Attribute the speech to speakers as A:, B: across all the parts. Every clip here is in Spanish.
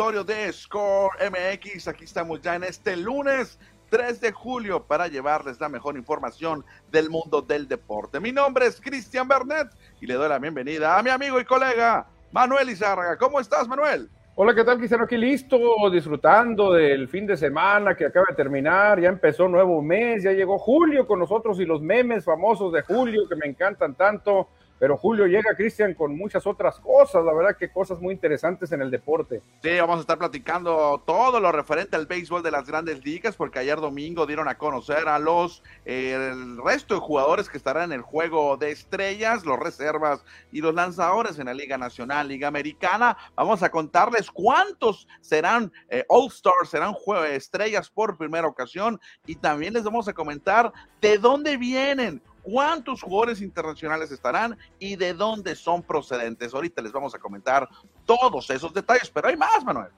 A: auditorio de Score MX. Aquí estamos ya en este lunes 3 de julio para llevarles la mejor información del mundo del deporte. Mi nombre es Cristian Bernet y le doy la bienvenida a mi amigo y colega Manuel Izárraga. ¿Cómo estás, Manuel?
B: Hola, ¿qué tal, Cristiano? Aquí listo, disfrutando del fin de semana que acaba de terminar. Ya empezó nuevo mes, ya llegó Julio con nosotros y los memes famosos de Julio que me encantan tanto. Pero Julio llega, Cristian, con muchas otras cosas, la verdad que cosas muy interesantes en el deporte.
A: Sí, vamos a estar platicando todo lo referente al béisbol de las grandes ligas, porque ayer domingo dieron a conocer a los, eh, el resto de jugadores que estarán en el juego de estrellas, los reservas y los lanzadores en la Liga Nacional, Liga Americana. Vamos a contarles cuántos serán eh, All Stars, serán estrellas por primera ocasión y también les vamos a comentar de dónde vienen cuántos jugadores internacionales estarán y de dónde son procedentes. Ahorita les vamos a comentar todos esos detalles, pero hay más, Manuel.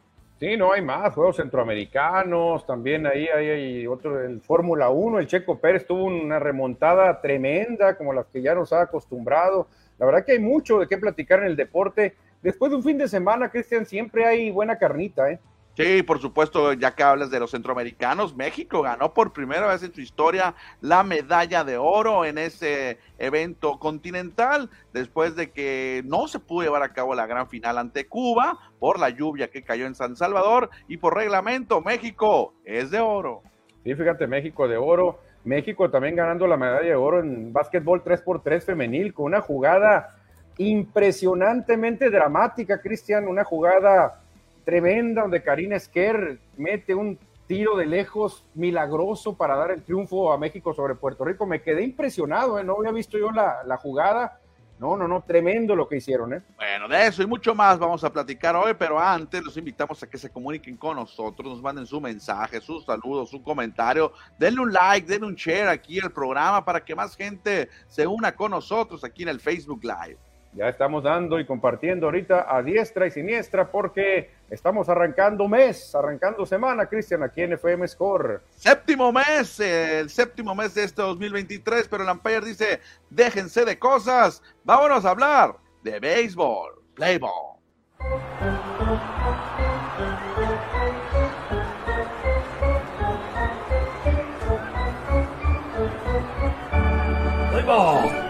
B: Sí, no hay más, juegos centroamericanos, también ahí hay, otro, el Fórmula 1, el Checo Pérez tuvo una remontada tremenda, como las que ya nos ha acostumbrado. La verdad que hay mucho de qué platicar en el deporte. Después de un fin de semana, Cristian, siempre hay buena carnita, ¿eh?
A: Sí, por supuesto, ya que hablas de los centroamericanos, México ganó por primera vez en su historia la medalla de oro en ese evento continental, después de que no se pudo llevar a cabo la gran final ante Cuba por la lluvia que cayó en San Salvador y por reglamento, México es de oro.
B: Sí, fíjate, México de oro. México también ganando la medalla de oro en básquetbol 3x3 femenil con una jugada impresionantemente dramática, Cristian, una jugada tremenda donde Karina Esquer mete un tiro de lejos milagroso para dar el triunfo a México sobre Puerto Rico. Me quedé impresionado, ¿eh? no había visto yo la, la, jugada. No, no, no, tremendo lo que hicieron. ¿eh?
A: Bueno, de eso y mucho más vamos a platicar hoy, pero antes los invitamos a que se comuniquen con nosotros, nos manden su mensaje, sus saludos, su comentario, denle un like, denle un share aquí al programa para que más gente se una con nosotros aquí en el Facebook Live.
B: Ya estamos dando y compartiendo ahorita a diestra y siniestra porque estamos arrancando mes, arrancando semana, Cristian, aquí en FM Score.
A: Séptimo mes, el séptimo mes de este 2023, pero el Empire dice, déjense de cosas, vámonos a hablar de béisbol, playball. Playball.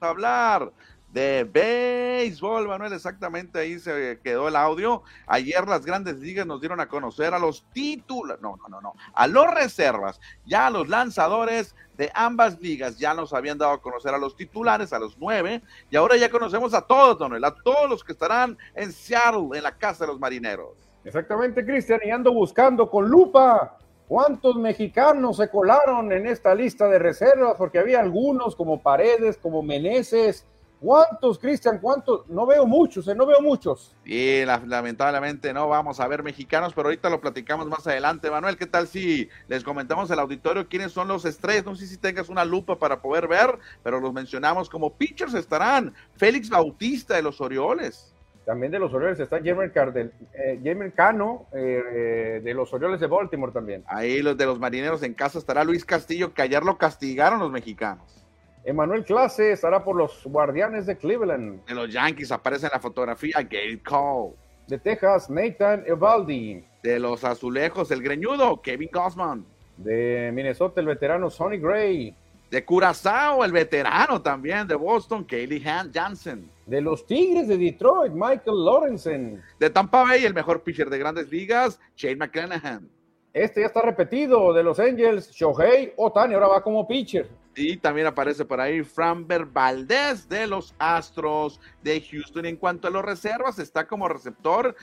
A: Hablar de béisbol, Manuel, exactamente ahí se quedó el audio. Ayer las grandes ligas nos dieron a conocer a los títulos, no, no, no, no, a los reservas, ya a los lanzadores de ambas ligas, ya nos habían dado a conocer a los titulares, a los nueve, y ahora ya conocemos a todos, Manuel, a todos los que estarán en Seattle, en la casa de los marineros.
B: Exactamente, Cristian, y ando buscando con lupa ¿Cuántos mexicanos se colaron en esta lista de reservas? Porque había algunos como Paredes, como Meneses. ¿Cuántos, Cristian? ¿Cuántos? No veo muchos, ¿eh? no veo muchos.
A: Y lamentablemente no vamos a ver mexicanos, pero ahorita lo platicamos más adelante. Manuel, ¿qué tal si les comentamos al auditorio quiénes son los estrellas? No sé si tengas una lupa para poder ver, pero los mencionamos como pitchers estarán. Félix Bautista de los Orioles.
B: También de los Orioles está Jamer, Cardel, eh, Cano, eh, de los Orioles de Baltimore también.
A: Ahí los de los marineros en casa estará Luis Castillo, que ayer lo castigaron los mexicanos.
B: Emanuel Clase estará por los Guardianes de Cleveland.
A: De los Yankees aparece en la fotografía Gabe Cole.
B: De Texas, Nathan Evaldi.
A: De los Azulejos, el greñudo, Kevin Cosman.
B: De Minnesota, el veterano Sonny Gray.
A: De Curazao, el veterano también. De Boston, Kaylee Jansen
B: de los Tigres de Detroit, Michael Lorenzen.
A: De Tampa Bay, el mejor pitcher de grandes ligas, Shane McClanahan.
B: Este ya está repetido, de los Angels, Shohei Otani, ahora va como pitcher.
A: Y también aparece por ahí Framber Valdez de los Astros de Houston. En cuanto a los reservas, está como receptor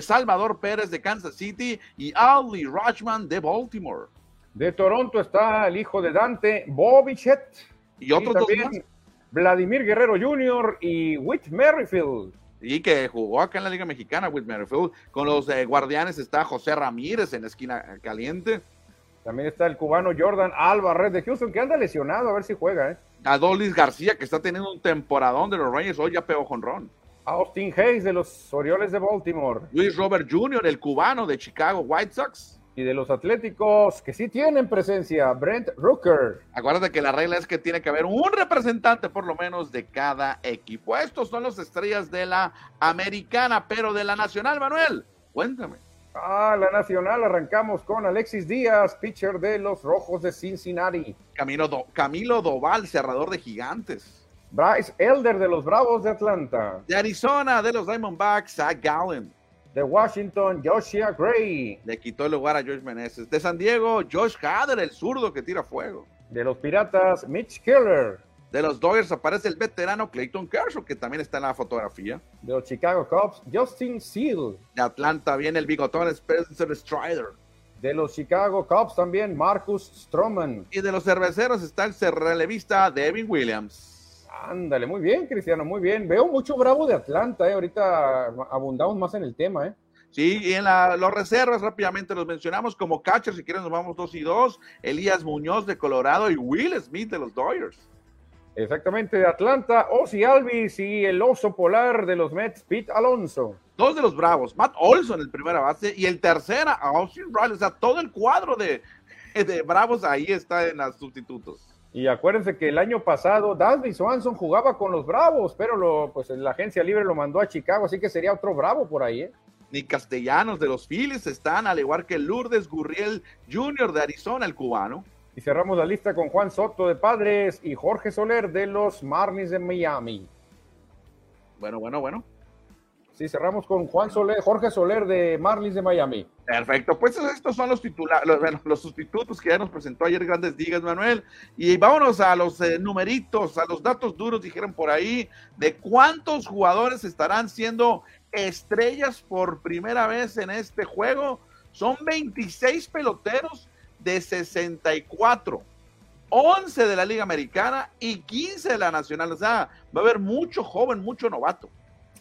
A: Salvador Pérez de Kansas City y Ali Rajman de Baltimore.
B: De Toronto está el hijo de Dante, Bobichet.
A: Y otros dos más.
B: Vladimir Guerrero Jr. y Whit Merrifield.
A: Y que jugó acá en la Liga Mexicana, Whit Merrifield. Con los eh, guardianes está José Ramírez en la esquina caliente.
B: También está el cubano Jordan Alvarez de Houston, que anda lesionado, a ver si juega, ¿eh?
A: Adolis García, que está teniendo un temporadón de los Reyes, hoy ya pegó jonrón.
B: Austin Hayes de los Orioles de Baltimore.
A: Luis Robert Jr., el cubano de Chicago White Sox.
B: Y de los Atléticos que sí tienen presencia, Brent Rooker.
A: Acuérdate que la regla es que tiene que haber un representante por lo menos de cada equipo. Estos son los estrellas de la americana, pero de la nacional, Manuel. Cuéntame.
B: Ah, la nacional arrancamos con Alexis Díaz, pitcher de los Rojos de Cincinnati.
A: Camilo, Camilo Doval, cerrador de gigantes.
B: Bryce Elder de los Bravos de Atlanta.
A: De Arizona, de los Diamondbacks, Zach Gallen.
B: De Washington, Joshua Gray.
A: Le quitó el lugar a George Meneses. De San Diego, Josh Hader, el zurdo que tira fuego.
B: De los Piratas, Mitch Keller.
A: De los Dodgers aparece el veterano Clayton Kershaw, que también está en la fotografía.
B: De los Chicago Cubs, Justin Seal.
A: De Atlanta viene el bigotón Spencer Strider.
B: De los Chicago Cubs también Marcus Stroman.
A: Y de los cerveceros está el relevista Devin Williams.
B: Ándale, muy bien, Cristiano, muy bien. Veo mucho bravo de Atlanta, ¿eh? ahorita abundamos más en el tema. ¿eh?
A: Sí, y en los reservas rápidamente los mencionamos como catcher, si quieren nos vamos dos y dos. Elías Muñoz de Colorado y Will Smith de los Dodgers.
B: Exactamente, de Atlanta, Ozzy Alvis y el oso polar de los Mets, Pete Alonso.
A: Dos de los Bravos, Matt Olson en primera base y el tercera, Austin Riley. O sea, todo el cuadro de, de Bravos ahí está en los sustitutos.
B: Y acuérdense que el año pasado Dalby Swanson jugaba con los Bravos, pero lo, pues la agencia libre lo mandó a Chicago, así que sería otro Bravo por ahí. ¿eh?
A: Ni castellanos de los Phillies están, al igual que Lourdes Gurriel Jr. de Arizona, el cubano.
B: Y cerramos la lista con Juan Soto de Padres y Jorge Soler de los Marlins de Miami.
A: Bueno, bueno, bueno.
B: Sí, cerramos con Juan Soler, Jorge Soler de Marlins de Miami.
A: Perfecto, pues estos son los titulares, los, los, sustitutos que ya nos presentó ayer Grandes Ligas, Manuel. Y vámonos a los eh, numeritos, a los datos duros, dijeron por ahí, de cuántos jugadores estarán siendo estrellas por primera vez en este juego. Son 26 peloteros de 64, 11 de la Liga Americana y 15 de la Nacional. O sea, va a haber mucho joven, mucho novato.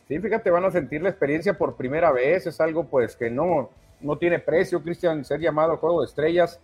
B: Sí, fíjate, van a sentir la experiencia por primera vez. Es algo pues que no, no tiene precio, Cristian, ser llamado Juego de Estrellas.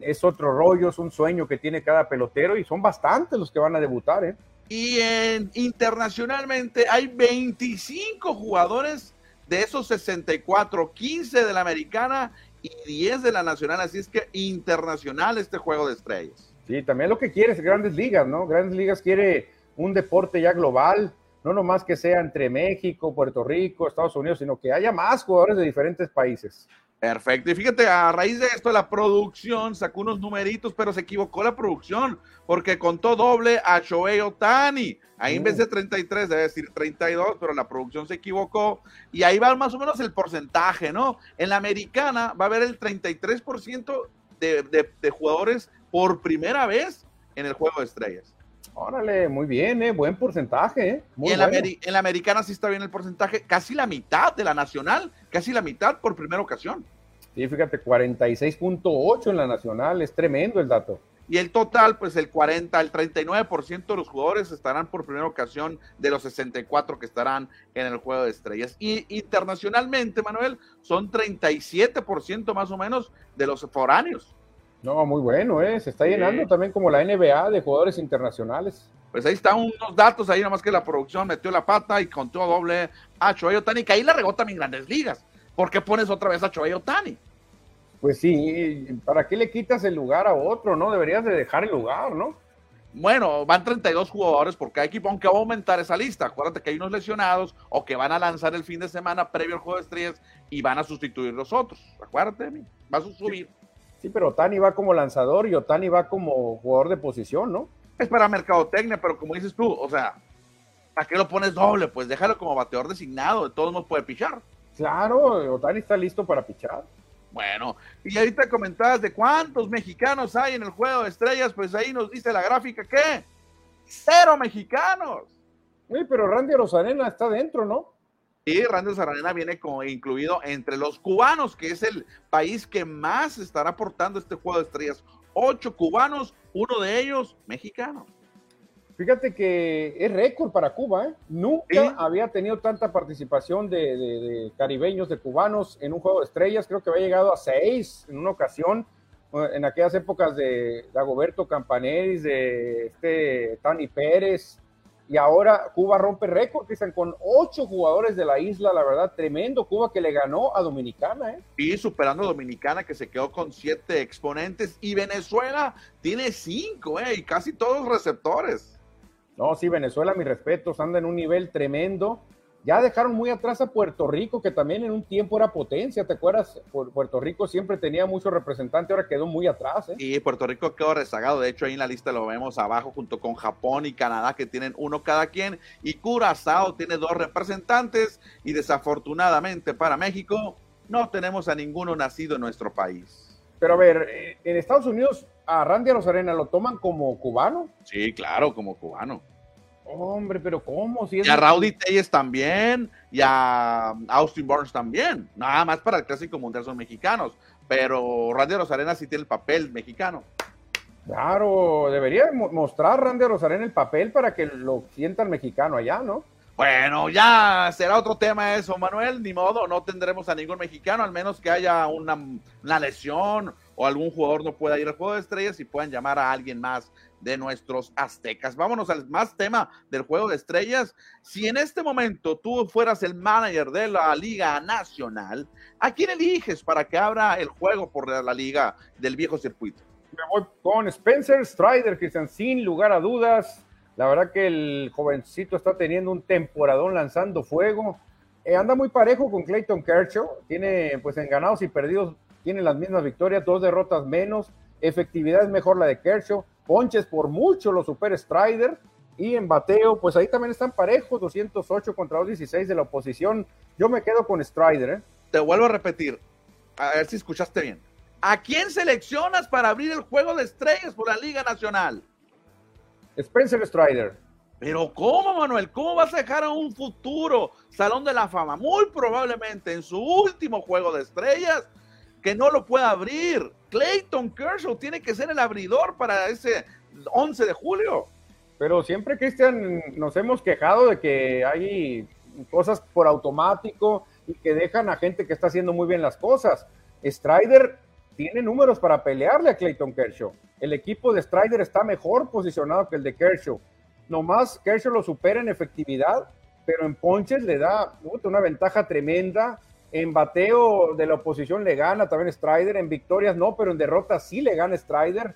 B: Es otro rollo, es un sueño que tiene cada pelotero y son bastantes los que van a debutar. ¿eh?
A: Y en, internacionalmente hay 25 jugadores de esos 64, 15 de la americana y 10 de la nacional, así es que internacional este juego de estrellas.
B: Sí, también lo que quiere es Grandes Ligas, ¿no? Grandes Ligas quiere un deporte ya global, no nomás que sea entre México, Puerto Rico, Estados Unidos, sino que haya más jugadores de diferentes países.
A: Perfecto. Y fíjate, a raíz de esto, la producción sacó unos numeritos, pero se equivocó la producción, porque contó doble a Shohei Otani. Ahí en vez de 33, debe decir 32, pero la producción se equivocó. Y ahí va más o menos el porcentaje, ¿no? En la americana va a haber el 33% de, de, de jugadores por primera vez en el juego de estrellas.
B: Órale, muy bien, ¿eh? buen porcentaje. ¿eh?
A: y en, la en, la americana sí está bien el porcentaje, casi la mitad de la nacional, casi la mitad por primera ocasión.
B: Sí, fíjate, 46.8 en la nacional, es tremendo el dato.
A: Y el total, pues el 40, el 39% de los jugadores estarán por primera ocasión de los 64 que estarán en el juego de estrellas. Y internacionalmente, Manuel, son 37% más o menos de los foráneos.
B: No, muy bueno, ¿eh? Se está llenando también como la NBA de jugadores internacionales.
A: Pues ahí están unos datos, ahí nomás que la producción metió la pata y contó doble a Choey Otani, que ahí la regó también Grandes Ligas. ¿Por qué pones otra vez a Choey Otani?
B: Pues sí, ¿para qué le quitas el lugar a otro, no? Deberías de dejar el lugar, ¿no?
A: Bueno, van 32 jugadores por cada equipo, aunque va a aumentar esa lista. Acuérdate que hay unos lesionados o que van a lanzar el fin de semana previo al juego de estrellas y van a sustituir los otros. Acuérdate vas a subir.
B: Sí, pero Otani va como lanzador y Otani va como jugador de posición, ¿no?
A: Es para mercadotecnia, pero como dices tú, o sea, ¿para qué lo pones doble? Pues déjalo como bateador designado, de todos modos puede pichar.
B: Claro, Otani está listo para pichar.
A: Bueno, y ahorita comentabas de cuántos mexicanos hay en el juego de estrellas, pues ahí nos dice la gráfica que cero mexicanos.
B: Sí, pero Randy Rosarena está dentro, ¿no?
A: Y Randy Rosarena viene incluido entre los cubanos, que es el país que más estará aportando este juego de estrellas. Ocho cubanos, uno de ellos mexicano.
B: Fíjate que es récord para Cuba, ¿eh? Nunca había tenido tanta participación de, caribeños, de cubanos en un juego de estrellas. Creo que había llegado a seis en una ocasión, en aquellas épocas de Dagoberto Campaneris, de este Tani Pérez. Y ahora Cuba rompe récord, están con ocho jugadores de la isla, la verdad, tremendo. Cuba que le ganó a Dominicana, ¿eh?
A: Y superando a Dominicana, que se quedó con siete exponentes, y Venezuela tiene cinco, ¿eh? Y casi todos receptores.
B: No, sí, Venezuela, mis respetos, anda en un nivel tremendo. Ya dejaron muy atrás a Puerto Rico, que también en un tiempo era potencia, ¿te acuerdas? Puerto Rico siempre tenía muchos representantes, ahora quedó muy atrás. ¿eh?
A: Y Puerto Rico quedó rezagado, de hecho ahí en la lista lo vemos abajo junto con Japón y Canadá, que tienen uno cada quien, y Curazao tiene dos representantes, y desafortunadamente para México no tenemos a ninguno nacido en nuestro país.
B: Pero a ver, eh, en Estados Unidos a Randy Rosarena lo toman como cubano.
A: Sí, claro, como cubano.
B: Hombre, pero ¿cómo?
A: Si y a Rowdy Telles también, y a Austin Barnes también. Nada más para el Clásico Mundial son mexicanos, pero Randy Rosarena sí tiene el papel mexicano.
B: Claro, debería mostrar Randy Rosarena el papel para que lo sienta el mexicano allá, ¿no?
A: Bueno, ya será otro tema eso, Manuel. Ni modo, no tendremos a ningún mexicano, al menos que haya una, una lesión o algún jugador no pueda ir al juego de estrellas y puedan llamar a alguien más de nuestros aztecas. Vámonos al más tema del juego de estrellas. Si en este momento tú fueras el manager de la Liga Nacional, ¿a quién eliges para que abra el juego por la Liga del viejo circuito?
B: Me voy con Spencer Strider, Cristian, sin lugar a dudas. La verdad que el jovencito está teniendo un temporadón lanzando fuego. Eh, anda muy parejo con Clayton Kershaw. Tiene, pues en ganados y perdidos, tiene las mismas victorias, dos derrotas menos. Efectividad es mejor la de Kershaw ponches por mucho los Super Strider y en bateo, pues ahí también están parejos, 208 contra 216 de la oposición. Yo me quedo con Strider. ¿eh?
A: Te vuelvo a repetir, a ver si escuchaste bien. ¿A quién seleccionas para abrir el juego de estrellas por la Liga Nacional?
B: Spencer Strider.
A: Pero ¿cómo, Manuel? ¿Cómo vas a dejar a un futuro Salón de la Fama? Muy probablemente en su último juego de estrellas que no lo pueda abrir. Clayton Kershaw tiene que ser el abridor para ese 11 de julio.
B: Pero siempre, Cristian, nos hemos quejado de que hay cosas por automático y que dejan a gente que está haciendo muy bien las cosas. Strider tiene números para pelearle a Clayton Kershaw. El equipo de Strider está mejor posicionado que el de Kershaw. Nomás Kershaw lo supera en efectividad, pero en ponches le da una ventaja tremenda en bateo de la oposición le gana también Strider, en victorias no, pero en derrotas sí le gana Strider.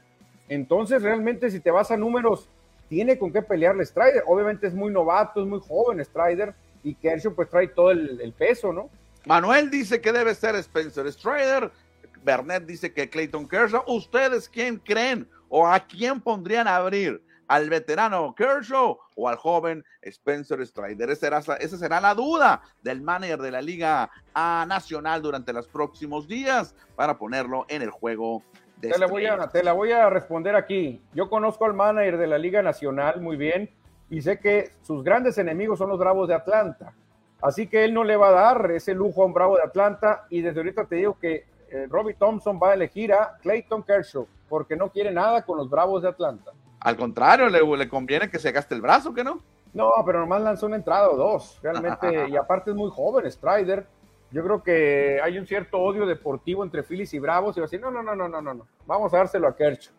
B: Entonces, realmente, si te vas a números, tiene con qué pelearle Strider. Obviamente es muy novato, es muy joven Strider, y Kershaw pues trae todo el, peso, ¿no?
A: Manuel dice que debe ser Spencer Strider, Bernet dice que Clayton Kershaw. ¿Ustedes quién creen o a quién pondrían a abrir? Al veterano Kershaw o al joven Spencer Strider. Esa será, la duda del manager de la Liga A Nacional durante los próximos días para ponerlo en el juego.
B: De te, la voy a, te la voy a responder aquí. Yo conozco al manager de la Liga Nacional muy bien y sé que sus grandes enemigos son los Bravos de Atlanta. Así que él no le va a dar ese lujo a un Bravo de Atlanta y desde ahorita te digo que eh, Robbie Thompson va a elegir a Clayton Kershaw porque no quiere nada con los Bravos de Atlanta.
A: Al contrario, le, conviene que se gaste el brazo, ¿que no?
B: No, pero nomás lanzó una entrada o dos, realmente, y aparte es muy joven, Strider. Yo creo que hay un cierto odio deportivo entre Phillies y Bravos, y va a decir, no, no, no, no, no, no, vamos a dárselo a Kerch.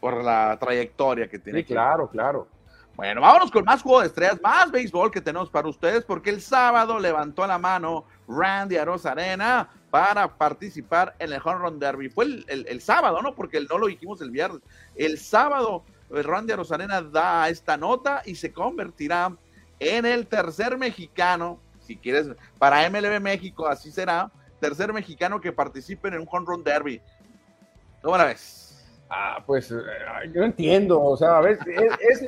A: Por la trayectoria que tiene.
B: Sí, claro, claro.
A: Bueno, vámonos con más juego de estrellas, más béisbol que tenemos para ustedes, porque el sábado levantó la mano Randy Arena para participar en el Home Run Derby. Fue el, el, sábado, ¿no? Porque no lo dijimos el viernes. El sábado Randy Rosarena da esta nota y se convertirá en el tercer mexicano, si quieres, para MLB México, así será, tercer mexicano que participe en un home run derby. ¿Cómo la ves?
B: Ah, pues eh, yo entiendo, o sea, a ver,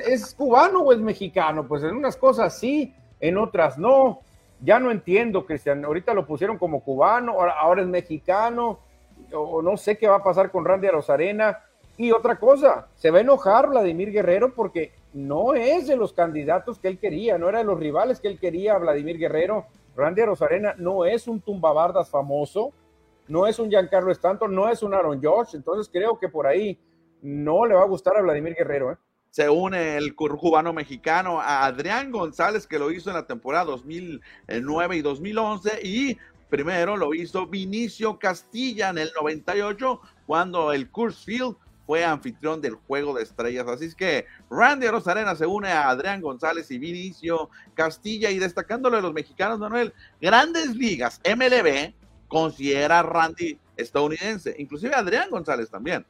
B: ¿es, cubano o es mexicano? Pues en unas cosas sí, en otras no. Ya no entiendo, Cristian. Ahorita lo pusieron como cubano, ahora, ahora es mexicano, o no sé qué va a pasar con Randy Rosarena y otra cosa, se va a enojar Vladimir Guerrero porque no es de los candidatos que él quería, no era de los rivales que él quería Vladimir Guerrero. Randy Rosarena no es un tumbabardas famoso, no es un Giancarlo Stanton, no es un Aaron George, entonces creo que por ahí no le va a gustar a Vladimir Guerrero. ¿eh?
A: Se une el cubano mexicano a Adrián González, que lo hizo en la temporada 2009 y 2011, y primero lo hizo Vinicio Castilla en el 98, cuando el Coors Field fue anfitrión del Juego de Estrellas. Así es que Randy Rosarena se une a Adrián González y Vinicio Castilla y destacándolo de los mexicanos, Manuel, grandes ligas, MLB, considera a Randy estadounidense, inclusive Adrián González también.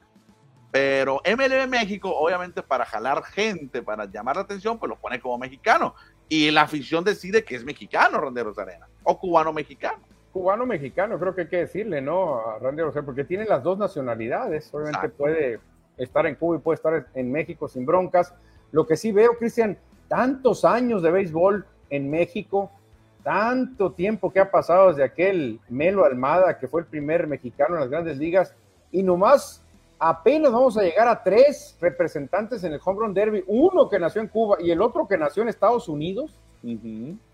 A: Pero MLB México, obviamente para jalar gente, para llamar la atención, pues lo pone como mexicano. Y la afición decide que es mexicano Randy Rosarena o cubano-mexicano
B: cubano-mexicano, creo que hay que decirle, ¿no? A Randy Rosell, porque tiene las dos nacionalidades. Obviamente puede estar en Cuba y puede estar en México sin broncas. Lo que sí veo, Cristian, tantos años de béisbol en México, tanto tiempo que ha pasado desde aquel Melo Almada, que fue el primer mexicano en las grandes ligas, y nomás apenas vamos a llegar a tres representantes en el Home Run Derby, uno que nació en Cuba y el otro que nació en Estados Unidos.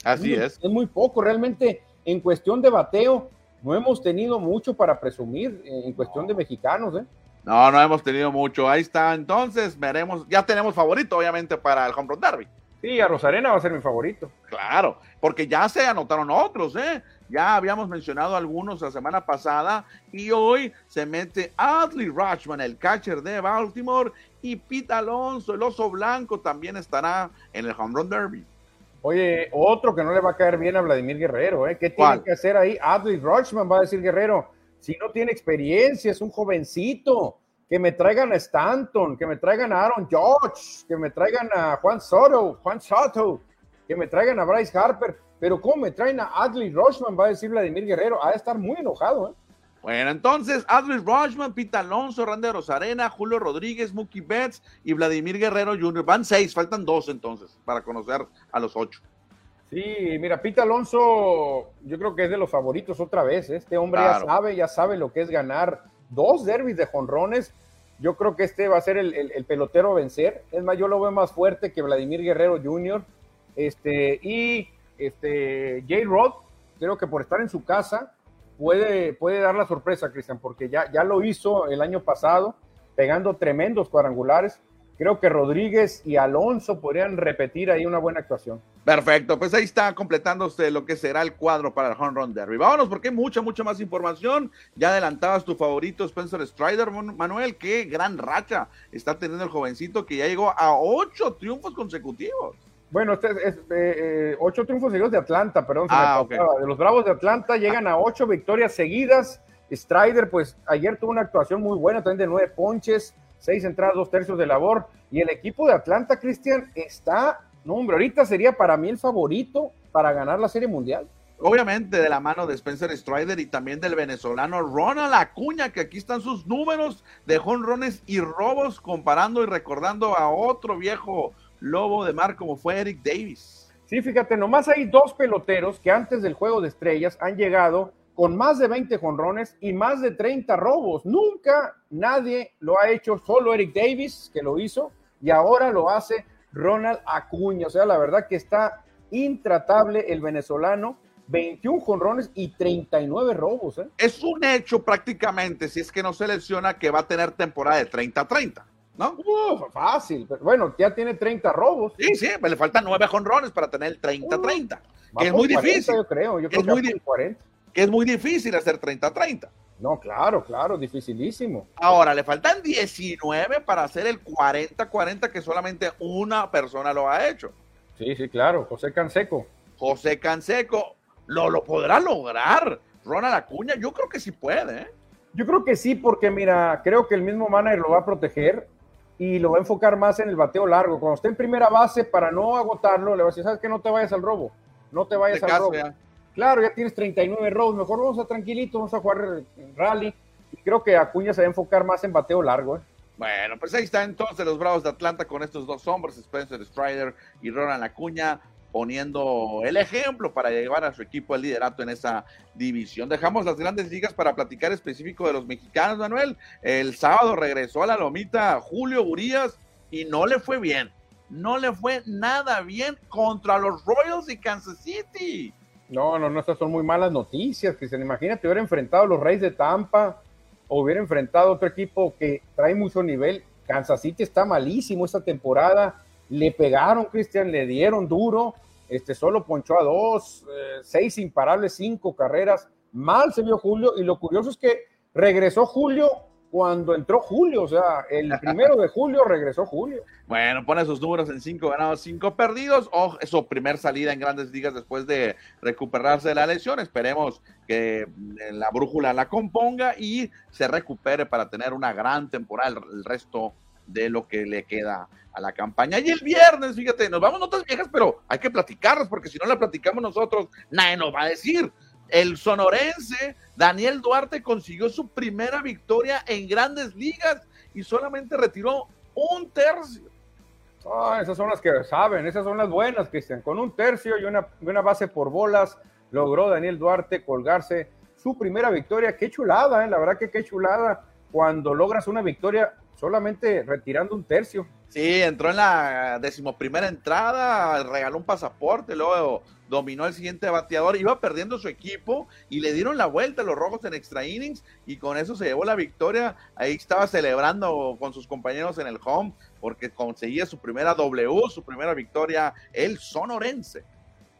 A: Así es.
B: Es muy poco, realmente en cuestión de bateo, no hemos tenido mucho para presumir eh, en cuestión de mexicanos, ¿eh?
A: No, no hemos tenido mucho. Ahí está. Entonces, veremos. Ya tenemos favorito, obviamente, para el Home Run Derby.
B: Sí, a Rosarena va a ser mi favorito.
A: Claro, porque ya se anotaron otros, ¿eh? Ya habíamos mencionado algunos la semana pasada y hoy se mete Adley Rashman, el catcher de Baltimore, y Pete Alonso, el oso blanco, también estará en el Home Run Derby.
B: Oye, otro que no le va a caer bien a Vladimir Guerrero, ¿eh? ¿Qué tiene que hacer ahí? Adley Rochman va a decir Guerrero, si no tiene experiencia, es un jovencito, que me traigan a Stanton, que me traigan a Aaron George, que me traigan a Juan Soto, Juan Soto, que me traigan a Bryce Harper, pero ¿cómo me traen a Adley Rochman? Va a decir Vladimir Guerrero, ha de estar muy enojado, ¿eh?
A: Bueno, entonces, Adley Rochman, Pita Alonso, Randy Rosarena, Julio Rodríguez, Mookie Betts y Vladimir Guerrero Jr. Van seis, faltan dos entonces para conocer a los ocho.
B: Sí, mira, Pita Alonso, yo creo que es de los favoritos otra vez. Este hombre ya sabe, ya sabe lo que es ganar dos derbis de jonrones. Yo creo que este va a ser el, pelotero a vencer. Es más, yo lo veo más fuerte que Vladimir Guerrero Jr. Este, y este, Jay Roth, creo que por estar en su casa, puede, puede dar la sorpresa, Cristian, porque ya, ya lo hizo el año pasado, pegando tremendos cuadrangulares. Creo que Rodríguez y Alonso podrían repetir ahí una buena actuación.
A: Perfecto, pues ahí está completándose lo que será el cuadro para el Home Run Derby. Vámonos porque hay mucha, mucha más información. Ya adelantabas tu favorito Spencer Strider, Manuel. Qué gran racha está teniendo el jovencito que ya llegó a ocho triunfos consecutivos.
B: Bueno, este es, eh, eh, ocho triunfos seguidos de Atlanta, perdón. Ah, de los Bravos de Atlanta llegan a ocho victorias seguidas. Strider, pues ayer tuvo una actuación muy buena, también de nueve ponches, seis entradas, dos tercios de labor. Y el equipo de Atlanta, Cristian, está, no, hombre, ahorita sería para mí el favorito para ganar la Serie Mundial.
A: Obviamente de la mano de Spencer Strider y también del venezolano Ronald Acuña, que aquí están sus números de jonrones y robos, comparando y recordando a otro viejo lobo de mar como fue Eric Davis.
B: Sí, fíjate, nomás hay dos peloteros que antes del juego de estrellas han llegado con más de 20 jonrones y más de 30 robos. Nunca nadie lo ha hecho, solo Eric Davis que lo hizo y ahora lo hace Ronald Acuña. O sea, la verdad que está intratable el venezolano. 21 jonrones y 39 robos. ¿eh?
A: Es un hecho prácticamente, si es que no se lesiona, que va a tener temporada de 30-30. ¿No?
B: fácil. Pero bueno, ya tiene 30 robos.
A: Sí, sí, le faltan 9 jonrones para tener el 30-30. que es muy difícil.
B: Yo creo, yo creo
A: que, es muy 40. que es muy difícil hacer 30-30.
B: No, claro, claro, dificilísimo.
A: Ahora, le faltan 19 para hacer el 40-40 que solamente una persona lo ha hecho.
B: Sí, sí, claro, José Canseco.
A: José Canseco, ¿lo, lo podrá lograr? Ronald Acuña, yo creo que sí puede. ¿eh?
B: Yo creo que sí, porque mira, creo que el mismo manager lo va a proteger y lo va a enfocar más en el bateo largo. Cuando esté en primera base, para no agotarlo, le va a decir, ¿sabes qué? No te vayas al robo. No te vayas al robo. Claro, ya tienes 39 robos. Mejor vamos a tranquilito, vamos a jugar rally. Y creo que Acuña se va a enfocar más en bateo largo. ¿eh?
A: Bueno, pues ahí está entonces los Bravos de Atlanta con estos dos hombres, Spencer Strider y Ronald Acuña poniendo el ejemplo para llevar a su equipo al liderato en esa división. Dejamos las grandes ligas para platicar específico de los mexicanos, Manuel. El sábado regresó a la lomita Julio Urias y no le fue bien. No le fue nada bien contra los Royals y Kansas City.
B: No, no, no, estas son muy malas noticias, Cristian. Imagínate hubiera enfrentado a los Reyes de Tampa o hubiera enfrentado a otro equipo que trae mucho nivel. Kansas City está malísimo esta temporada le pegaron, Cristian, le dieron duro, este, solo ponchó a dos, eh, seis imparables, cinco carreras, mal se vio Julio, y lo curioso es que regresó Julio cuando entró Julio, o sea, el primero de julio regresó Julio.
A: Bueno, pone sus números en cinco ganados, cinco perdidos. O es su primer salida en grandes ligas después de recuperarse de la lesión. Esperemos que eh, la brújula la componga y se recupere para tener una gran temporada el resto de lo que le queda a la campaña. Y el viernes, fíjate, nos vamos notas viejas, pero hay que platicarlas porque si no la platicamos nosotros, nadie nos va a decir. El sonorense Daniel Duarte consiguió su primera victoria en grandes ligas y solamente retiró un tercio.
B: Ah, esas son las que saben, esas son las buenas, Cristian. Con un tercio y una, una base por bolas, logró Daniel Duarte colgarse su primera victoria. Qué chulada, ¿eh? la verdad que qué chulada cuando logras una victoria solamente retirando un tercio.
A: Sí, entró en la decimoprimera entrada, regaló un pasaporte, luego dominó el siguiente bateador, iba perdiendo su equipo y le dieron la vuelta a los rojos en extra innings y con eso se llevó la victoria. Ahí estaba celebrando con sus compañeros en el home porque conseguía su primera W, su primera victoria, el sonorense.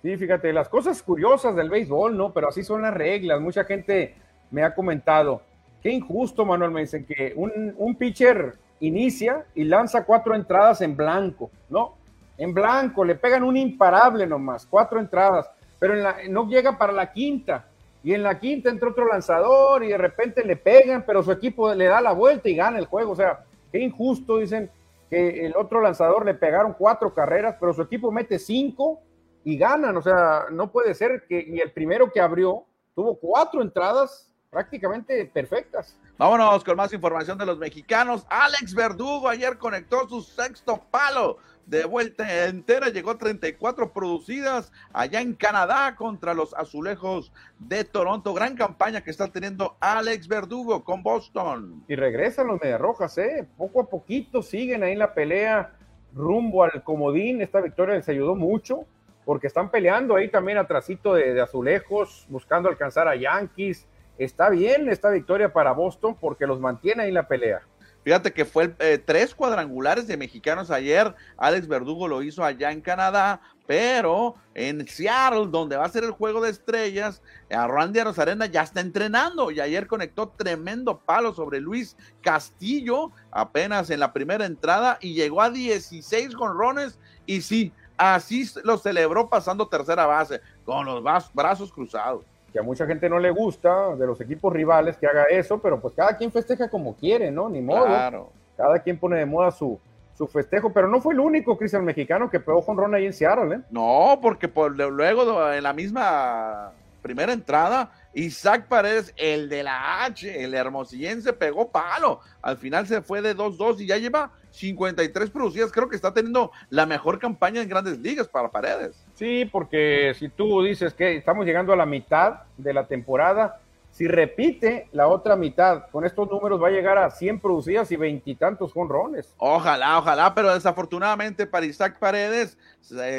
B: Sí, fíjate, las cosas curiosas del béisbol, ¿no? Pero así son las reglas. Mucha gente me ha comentado, qué injusto, Manuel, me dicen que un, pitcher inicia y lanza cuatro entradas en blanco, ¿no? En blanco, le pegan un imparable nomás, cuatro entradas, pero en la, no llega para la quinta. Y en la quinta entra otro lanzador y de repente le pegan, pero su equipo le da la vuelta y gana el juego. O sea, qué injusto, dicen que el otro lanzador le pegaron cuatro carreras, pero su equipo mete cinco y ganan. O sea, no puede ser que y el primero que abrió tuvo cuatro entradas prácticamente perfectas.
A: Vámonos con más información de los mexicanos. Alex Verdugo ayer conectó su sexto palo de vuelta entera, llegó a 34 producidas allá en Canadá contra los azulejos de Toronto. Gran campaña que está teniendo Alex Verdugo con Boston.
B: Y regresan los Mediarrojas, ¿eh? Poco a poquito siguen ahí en la pelea rumbo al comodín. Esta victoria les ayudó mucho porque están peleando ahí también atrásito de, de azulejos, buscando alcanzar a Yankees está bien esta victoria para Boston porque los mantiene ahí la pelea.
A: Fíjate que fue eh, tres cuadrangulares de mexicanos ayer. Alex Verdugo lo hizo allá en Canadá, pero en Seattle, donde va a ser el juego de estrellas, a Randy Rosarena ya está entrenando y ayer conectó tremendo palo sobre Luis Castillo apenas en la primera entrada y llegó a 16 jonrones y sí, así lo celebró pasando tercera base con los brazos cruzados
B: que a mucha gente no le gusta de los equipos rivales que haga eso, pero pues cada quien festeja como quiere, ¿no? Ni modo. Claro. Cada quien pone de moda su, su festejo, pero no fue el único Cristian mexicano que pegó con Ron ahí en Seattle, ¿eh?
A: No, porque por, luego en la misma primera entrada, Isaac Paredes, el de la H, el hermosillense, pegó palo. Al final se fue de 2-2 y ya lleva 53 producidas. Creo que está teniendo la mejor campaña en grandes ligas para Paredes.
B: Sí, porque si tú dices que estamos llegando a la mitad de la temporada, si repite la otra mitad con estos números va a llegar a 100 producidas y veintitantos jonrones.
A: Ojalá, ojalá, pero desafortunadamente para Isaac Paredes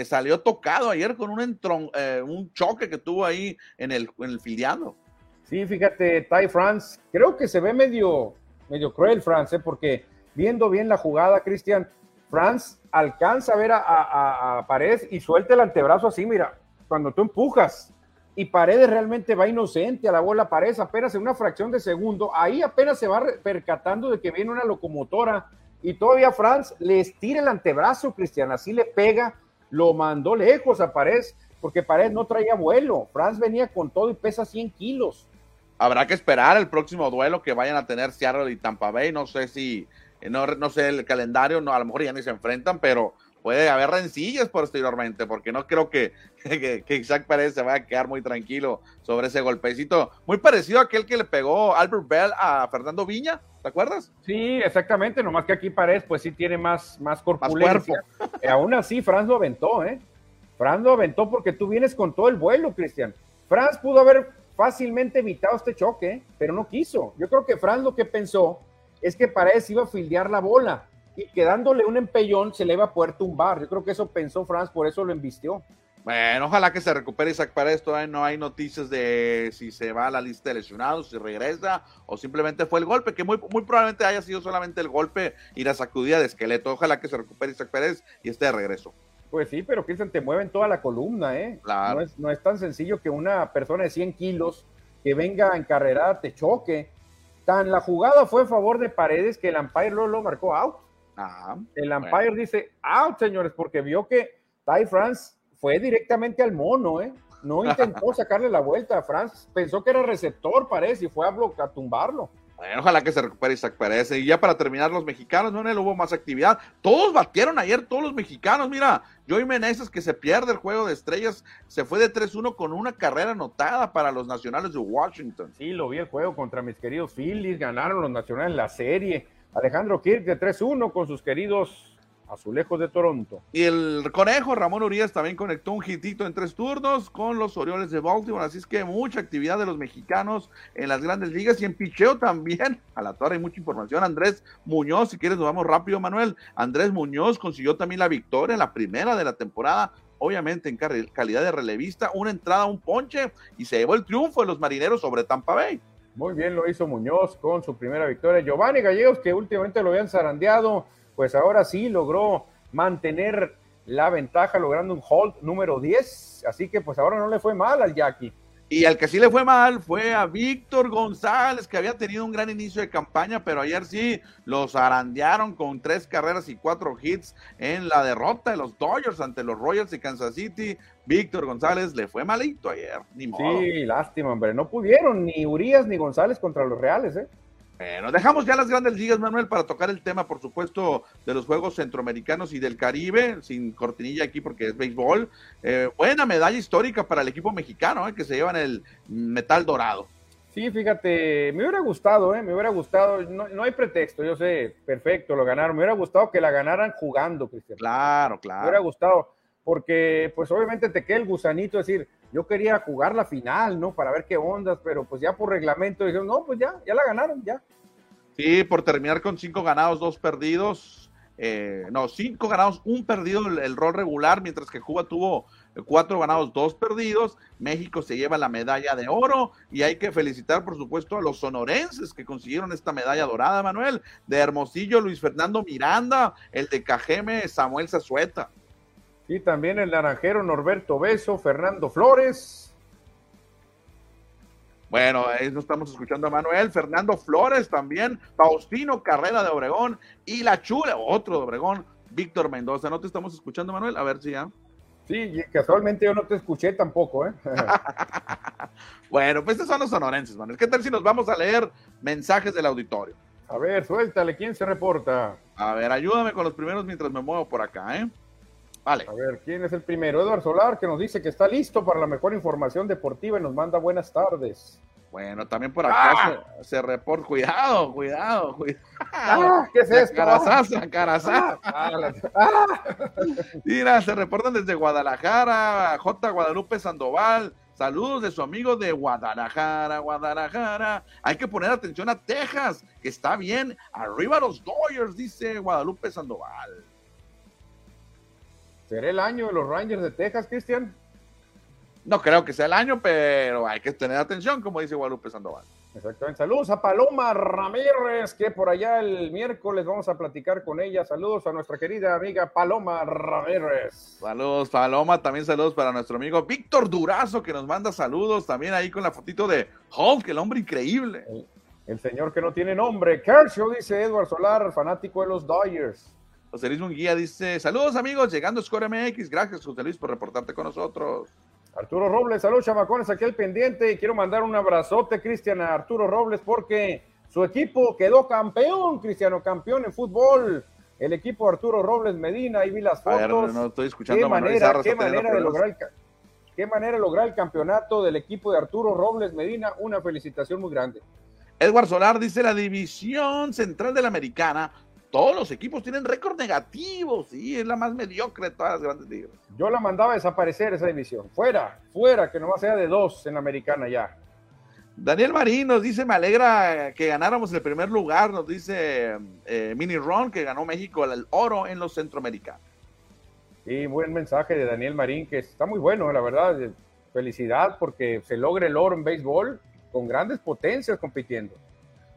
A: salió tocado ayer con un, eh, un choque que tuvo ahí en el, en el filiando.
B: Sí, fíjate, Ty France, creo que se ve medio, medio cruel France, ¿eh? porque viendo bien la jugada, Cristian, France alcanza a ver a, Paredes y suelta el antebrazo así, mira, cuando tú empujas. Y Paredes realmente va inocente a la bola, Paredes apenas en una fracción de segundo, ahí apenas se va percatando de que viene una locomotora. Y todavía France le estira el antebrazo, Cristian, así le pega, lo mandó lejos a Paredes, porque Paredes no traía vuelo, France venía con todo y pesa 100 kilos.
A: Habrá que esperar el próximo duelo que vayan a tener Seattle y Tampa no sé si no, no sé el calendario, no, a lo mejor ya ni se enfrentan, pero puede haber rencillas posteriormente, porque no creo que, que, Isaac Pérez se vaya a quedar muy tranquilo sobre ese golpecito. Muy parecido a aquel que le pegó Albert Bell a Fernando Viña, ¿te acuerdas?
B: Sí, exactamente, nomás que aquí Paredes pues sí tiene más, más corpulencia. Eh, aún así, Franz lo aventó, ¿eh? Franz lo aventó porque tú vienes con todo el vuelo, Cristian. Franz pudo haber fácilmente evitado este choque, pero no quiso. Yo creo que Franz lo que pensó es que Paredes iba a fildear la bola y quedándole un empellón se le iba a poder tumbar. Yo creo que eso pensó Franz, por eso lo embistió.
A: Bueno, ojalá que se recupere Isaac Paredes. Todavía no hay noticias de si se va a la lista de lesionados, si regresa o simplemente fue el golpe, que muy, muy probablemente haya sido solamente el golpe y la sacudida de esqueleto. Ojalá que se recupere Isaac Pérez y esté de regreso.
B: Pues sí, pero piensan, te mueven toda la columna, ¿eh? No, es, no es tan sencillo que una persona de 100 kilos que venga en carrera te choque Tan la jugada fue a favor de Paredes que el umpire lo, lo marcó out. Ah, el umpire dice out, señores, porque vio que Ty France fue directamente al mono, ¿eh? No intentó sacarle la vuelta a France, pensó que era receptor, parece, y fue a, a tumbarlo.
A: Bueno, ojalá que se recupere Isaac Pérez. Y ya para terminar, los mexicanos, no hubo más actividad. Todos batieron ayer, todos los mexicanos. Mira, Joey Meneses, que se pierde el juego de estrellas, se fue de 3-1 con una carrera anotada para los nacionales de Washington.
B: Sí, lo vi el juego contra mis queridos Phillies. Ganaron los nacionales la serie. Alejandro Kirk de 3-1 con sus queridos Azulejos de Toronto.
A: Y el conejo Ramón Urias también conectó un hitito en tres turnos con los Orioles de Baltimore. Así es que mucha actividad de los mexicanos en las grandes ligas y en picheo también. A la torre hay mucha información. Andrés Muñoz, si quieres, nos vamos rápido, Manuel. Andrés Muñoz consiguió también la victoria en la primera de la temporada. Obviamente en calidad de relevista, una entrada, un ponche y se llevó el triunfo de los marineros sobre Tampa Bay.
B: Muy bien lo hizo Muñoz con su primera victoria. Giovanni Gallegos, que últimamente lo habían zarandeado pues ahora sí logró mantener la ventaja logrando un hold número 10, así que pues ahora no le fue mal al Jackie.
A: Y al que sí le fue mal fue a Víctor González, que había tenido un gran inicio de campaña, pero ayer sí los arandearon con tres carreras y cuatro hits en la derrota de los Dodgers ante los Royals de Kansas City. Víctor González le fue malito ayer,
B: ni modo. Sí, lástima, hombre. No pudieron ni Urias ni González contra los Reales, ¿eh?
A: Bueno, dejamos ya las grandes ligas, Manuel, para tocar el tema, por supuesto, de los Juegos Centroamericanos y del Caribe, sin cortinilla aquí porque es béisbol. Eh, buena medalla histórica para el equipo mexicano, eh, que se llevan el metal dorado.
B: Sí, fíjate, me hubiera gustado, eh, me hubiera gustado, no, no, hay pretexto, yo sé, perfecto, lo ganaron, me hubiera gustado que la ganaran jugando, Cristian.
A: Claro, claro.
B: Me hubiera gustado, porque pues obviamente te queda el gusanito decir, yo quería jugar la final, ¿no? Para ver qué ondas, pero pues ya por reglamento dijeron, no, pues ya, ya la ganaron, ya.
A: Sí, por terminar con cinco ganados, dos perdidos. Eh, no, cinco ganados, un perdido el, rol regular, mientras que Cuba tuvo cuatro ganados, dos perdidos. México se lleva la medalla de oro y hay que felicitar, por supuesto, a los sonorenses que consiguieron esta medalla dorada, Manuel. De Hermosillo, Luis Fernando Miranda, el de Cajeme, Samuel Zazueta.
B: Y también el naranjero Norberto Beso, Fernando Flores.
A: Bueno, ahí nos estamos escuchando a Manuel, Fernando Flores también, Faustino Carrera de Obregón y la Chula, otro de Obregón, Víctor Mendoza. ¿No te estamos escuchando, Manuel? A ver si ya.
B: Sí, casualmente yo no te escuché tampoco, ¿eh?
A: bueno, pues estos son los sonorenses, Manuel. ¿Qué tal si nos vamos a leer mensajes del auditorio?
B: A ver, suéltale, ¿quién se reporta?
A: A ver, ayúdame con los primeros mientras me muevo por acá, ¿eh?
B: Vale. A ver, ¿quién es el primero? Eduardo Solar, que nos dice que está listo para la mejor información deportiva y nos manda buenas tardes.
A: Bueno, también por acá ¡Ah! se, reporta. Cuidado, cuidado, cuidado.
B: ¡Ah! ¿Qué es esto?
A: Carazaza, carazaza. Mira, se reportan desde Guadalajara, J. Guadalupe Sandoval. Saludos de su amigo de Guadalajara, Guadalajara. Hay que poner atención a Texas, que está bien. Arriba los Dodgers, dice Guadalupe Sandoval.
B: ¿Será el año de los Rangers de Texas, Cristian?
A: No creo que sea el año, pero hay que tener atención, como dice Guadalupe Sandoval.
B: Exactamente. Saludos a Paloma Ramírez, que por allá el miércoles vamos a platicar con ella. Saludos a nuestra querida amiga Paloma Ramírez.
A: Saludos, Paloma. También saludos para nuestro amigo Víctor Durazo, que nos manda saludos también ahí con la fotito de Hulk, el hombre increíble.
B: El, señor que no tiene nombre. Kershaw, dice Edward Solar, fanático de los Dodgers.
A: José Luis Munguía dice, saludos amigos, llegando a Score MX, gracias José Luis por reportarte con nosotros.
B: Arturo Robles, saludos chamacones, aquí al pendiente y quiero mandar un abrazote, Cristian, a Arturo Robles porque su equipo quedó campeón, Cristiano, campeón en fútbol. El equipo Arturo Robles Medina, ahí vi las fotos.
A: no estoy escuchando
B: qué manera, qué manera de lograr el, qué manera de lograr el campeonato del equipo de Arturo Robles Medina, una felicitación muy grande.
A: Edward Solar dice la división central de la americana todos los equipos tienen récord negativo, sí, es la más mediocre de todas las grandes ligas.
B: Yo la mandaba a desaparecer esa división, fuera, fuera, que nomás sea de dos en la americana ya.
A: Daniel Marín nos dice, me alegra que ganáramos el primer lugar, nos dice eh, Mini Ron, que ganó México el oro en los centroamericanos.
B: Y buen mensaje de Daniel Marín, que está muy bueno, la verdad. Felicidad porque se logra el oro en béisbol con grandes potencias compitiendo.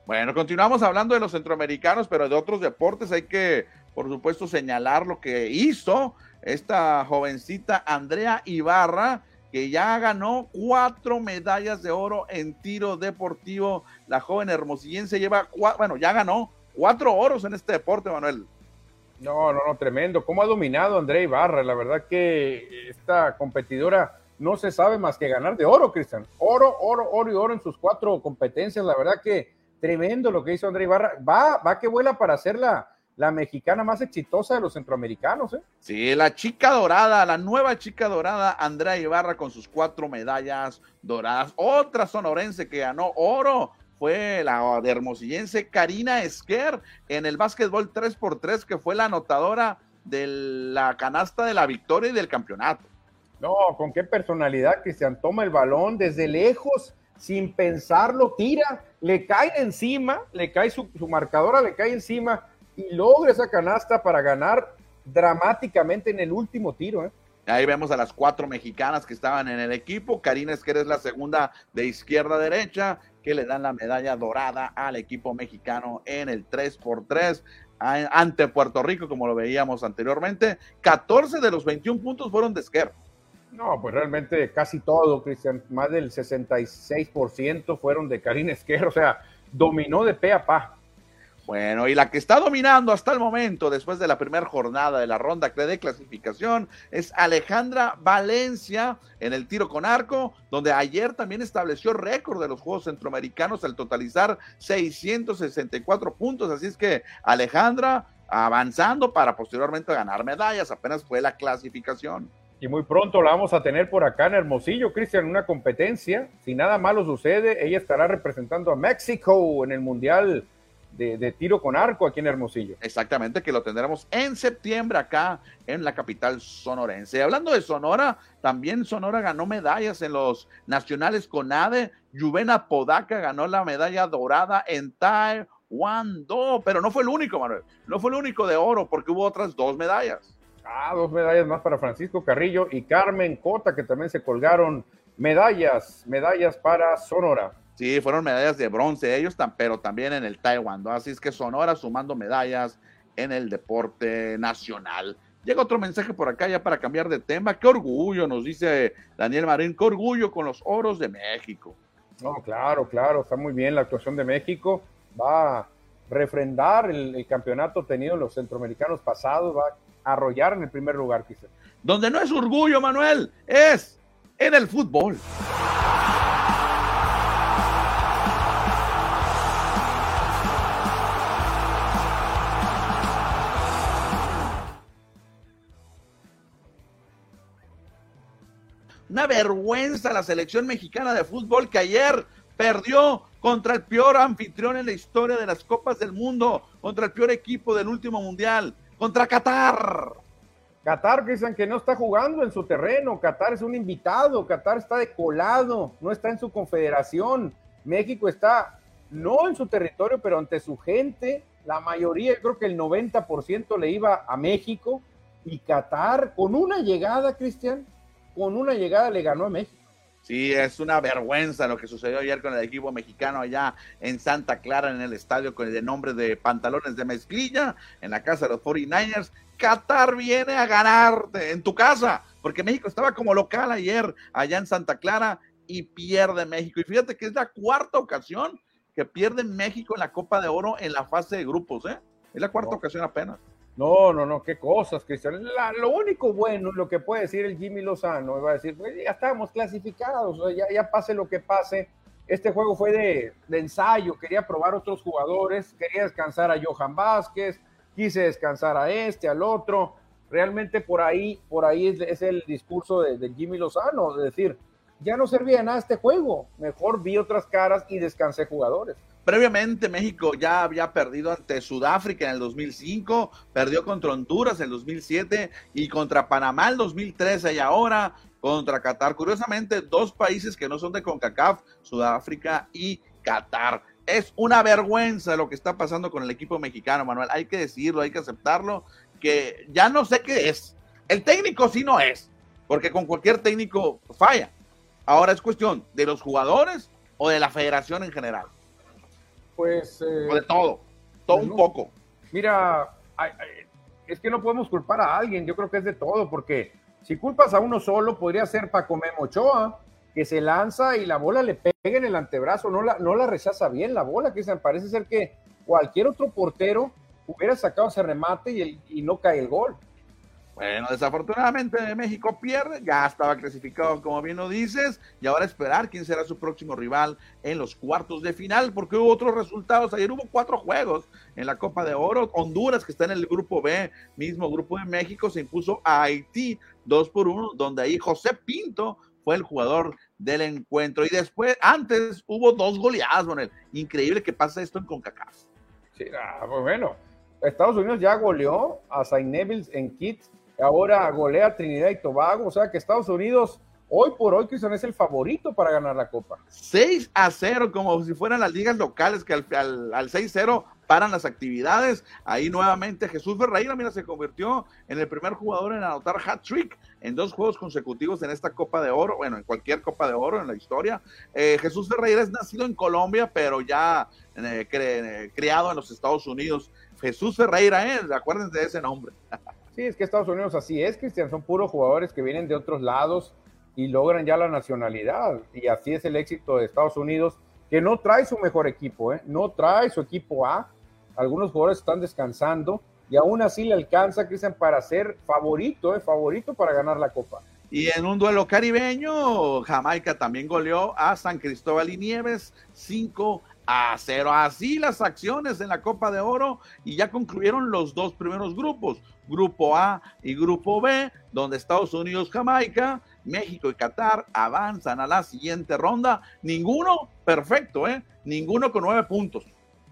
A: Bueno, continuamos hablando de los centroamericanos, pero de otros deportes hay que, por supuesto, señalar lo que hizo esta jovencita Andrea Ibarra, que ya ganó cuatro medallas de oro en tiro deportivo. La joven hermosillense lleva, bueno, ya ganó cuatro oros en este deporte, Manuel.
B: No, no, no, tremendo. ¿Cómo ha dominado André Ibarra? La verdad que esta competidora no se sabe más que ganar de oro, Cristian. Oro, oro, oro y oro en sus cuatro competencias. La verdad que tremendo lo que hizo André Ibarra. Va, va que vuela para ser la, la mexicana más exitosa de los centroamericanos. ¿eh?
A: Sí, la chica dorada, la nueva chica dorada, Andrea Ibarra con sus cuatro medallas doradas. Otra sonorense que ganó oro fue la de hermosillense Karina Esquer en el básquetbol 3x3, que fue la anotadora de la canasta de la victoria y del campeonato.
B: No, con qué personalidad, Cristian. Toma el balón desde lejos, sin pensarlo, tira, le cae encima, le cae su, su marcadora, le cae encima y logra esa canasta para ganar dramáticamente en el último tiro. ¿eh?
A: Ahí vemos a las cuatro mexicanas que estaban en el equipo. Karina Esquer es la segunda de izquierda a derecha, que le dan la medalla dorada al equipo mexicano en el 3x3 ante Puerto Rico, como lo veíamos anteriormente. 14 de los 21 puntos fueron de Esquer.
B: No, pues realmente casi todo, Cristian. Más del 66% fueron de Karina Esquer. O sea, dominó de pe a pa.
A: Bueno, y la que está dominando hasta el momento, después de la primera jornada de la ronda de clasificación, es Alejandra Valencia en el tiro con arco, donde ayer también estableció récord de los Juegos Centroamericanos al totalizar 664 puntos. Así es que Alejandra avanzando para posteriormente ganar medallas, apenas fue la clasificación.
B: Y muy pronto la vamos a tener por acá en Hermosillo, Cristian, una competencia. Si nada malo sucede, ella estará representando a México en el Mundial de, tiro con arco aquí en Hermosillo.
A: Exactamente, que lo tendremos en septiembre acá en la capital sonorense. Hablando de Sonora, también Sonora ganó medallas en los nacionales con ADE. Juvena Podaca ganó la medalla dorada en Taekwondo, pero no fue el único, Manuel. No fue el único de oro, porque hubo otras dos medallas.
B: Ah, dos medallas más para Francisco Carrillo y Carmen Cota, que también se colgaron medallas, medallas para Sonora.
A: Sí, fueron medallas de bronce ellos, pero también en el Taekwondo. Así es que Sonora sumando medallas en el deporte nacional. Llega otro mensaje por acá ya para cambiar de tema. Qué orgullo, nos dice Daniel Marín, qué orgullo con los oros de México.
B: No, claro, claro, está muy bien la actuación de México. Va a refrendar el, campeonato tenido en los centroamericanos pasados, va a arrollar en el primer lugar, quizás.
A: Donde no es orgullo, Manuel, es en el fútbol. Una vergüenza la selección mexicana de fútbol que ayer perdió contra el peor anfitrión en la historia de las Copas del Mundo, contra el peor equipo del último mundial, contra Qatar.
B: Qatar, dicen que no está jugando en su terreno, Qatar es un invitado, Qatar está decolado, no está en su confederación, México está no en su territorio, pero ante su gente, la mayoría, creo que el 90% le iba a México. Y Qatar con una llegada, Cristian, con una llegada le ganó a México.
A: Sí, es una vergüenza lo que sucedió ayer con el equipo mexicano allá en Santa Clara, en el estadio con el nombre de Pantalones de Mezclilla, en la casa de los 49ers. Qatar viene a ganarte en tu casa, porque México estaba como local ayer allá en Santa Clara y pierde México. Y fíjate que es la cuarta ocasión que pierde México en la Copa de Oro en la fase de grupos, ¿eh? Es la cuarta ocasión apenas.
B: No, no, no, qué cosas, Cristian. lo único bueno, lo que puede decir el Jimmy Lozano, va a decir, pues ya estamos clasificados, ya, ya pase lo que pase. Este juego fue de, ensayo, quería probar otros jugadores, quería descansar a Johan Vázquez, quise descansar a este, al otro. Realmente por ahí, por ahí es, el discurso de, de, Jimmy Lozano, de decir, ya no servía nada este juego, mejor vi otras caras y descansé jugadores.
A: Previamente México ya había perdido ante Sudáfrica en el 2005, perdió contra Honduras en el 2007 y contra Panamá en el 2013 y ahora contra Qatar. Curiosamente, dos países que no son de CONCACAF, Sudáfrica y Qatar. Es una vergüenza lo que está pasando con el equipo mexicano, Manuel. Hay que decirlo, hay que aceptarlo, que ya no sé qué es. El técnico sí no es, porque con cualquier técnico falla. Ahora es cuestión de los jugadores o de la federación en general.
B: Pues. Eh,
A: de todo, todo un poco.
B: Mira, es que no podemos culpar a alguien, yo creo que es de todo, porque Si culpas a uno solo, podría ser Paco Memochoa, que se lanza y la bola le pega en el antebrazo, no la, no la rechaza bien la bola, que parece ser que cualquier otro portero hubiera sacado ese remate y, y no cae el gol.
A: Bueno, desafortunadamente México pierde, ya estaba clasificado como bien lo dices, y ahora esperar quién será su próximo rival en los cuartos de final, porque hubo otros resultados, ayer hubo cuatro juegos en la Copa de Oro, Honduras que está en el grupo B, mismo grupo de México, se impuso a Haití dos por uno, donde ahí José Pinto fue el jugador del encuentro, y después, antes hubo dos goleadas, Bonel, increíble que pase esto en CONCACAF.
B: Sí, ah, pues bueno, Estados Unidos ya goleó a Saint Neville en Kits ahora golea Trinidad y Tobago, o sea que Estados Unidos hoy por hoy, Cristian, es el favorito para ganar la Copa.
A: 6 a 0, como si fueran las ligas locales que al, al, 6-0 paran las actividades. Ahí nuevamente Jesús Ferreira, mira, se convirtió en el primer jugador en anotar hat-trick en dos juegos consecutivos en esta Copa de Oro, bueno, en cualquier Copa de Oro en la historia. Eh, Jesús Ferreira es nacido en Colombia, pero ya eh, criado en los Estados Unidos. Jesús Ferreira, ¿eh? acuérdense de ese nombre.
B: Sí, es que Estados Unidos así es, Cristian, son puros jugadores que vienen de otros lados y logran ya la nacionalidad. Y así es el éxito de Estados Unidos, que no trae su mejor equipo, ¿eh? no trae su equipo A. Algunos jugadores están descansando y aún así le alcanza, Cristian, para ser favorito, ¿eh? favorito para ganar la Copa.
A: Y en un duelo caribeño, Jamaica también goleó a San Cristóbal y Nieves 5 a cero. Así las acciones en la Copa de Oro y ya concluyeron los dos primeros grupos, Grupo A y Grupo B, donde Estados Unidos, Jamaica, México y Qatar avanzan a la siguiente ronda. Ninguno perfecto, ¿eh? Ninguno con nueve puntos.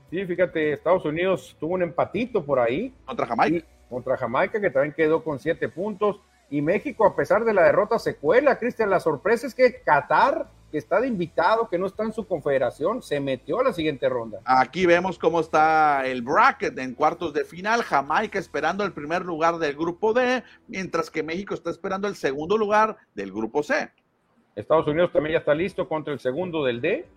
B: Sí, fíjate, Estados Unidos tuvo un empatito por ahí.
A: Contra Jamaica.
B: contra Jamaica, que también quedó con siete puntos. Y México, a pesar de la derrota, se cuela, Cristian. La sorpresa es que Qatar que está de invitado, que no está en su confederación, se metió a la siguiente ronda.
A: Aquí vemos cómo está el bracket en cuartos de final, Jamaica esperando el primer lugar del grupo D, mientras que México está esperando el segundo lugar del grupo C.
B: Estados Unidos también ya está listo contra el segundo del D.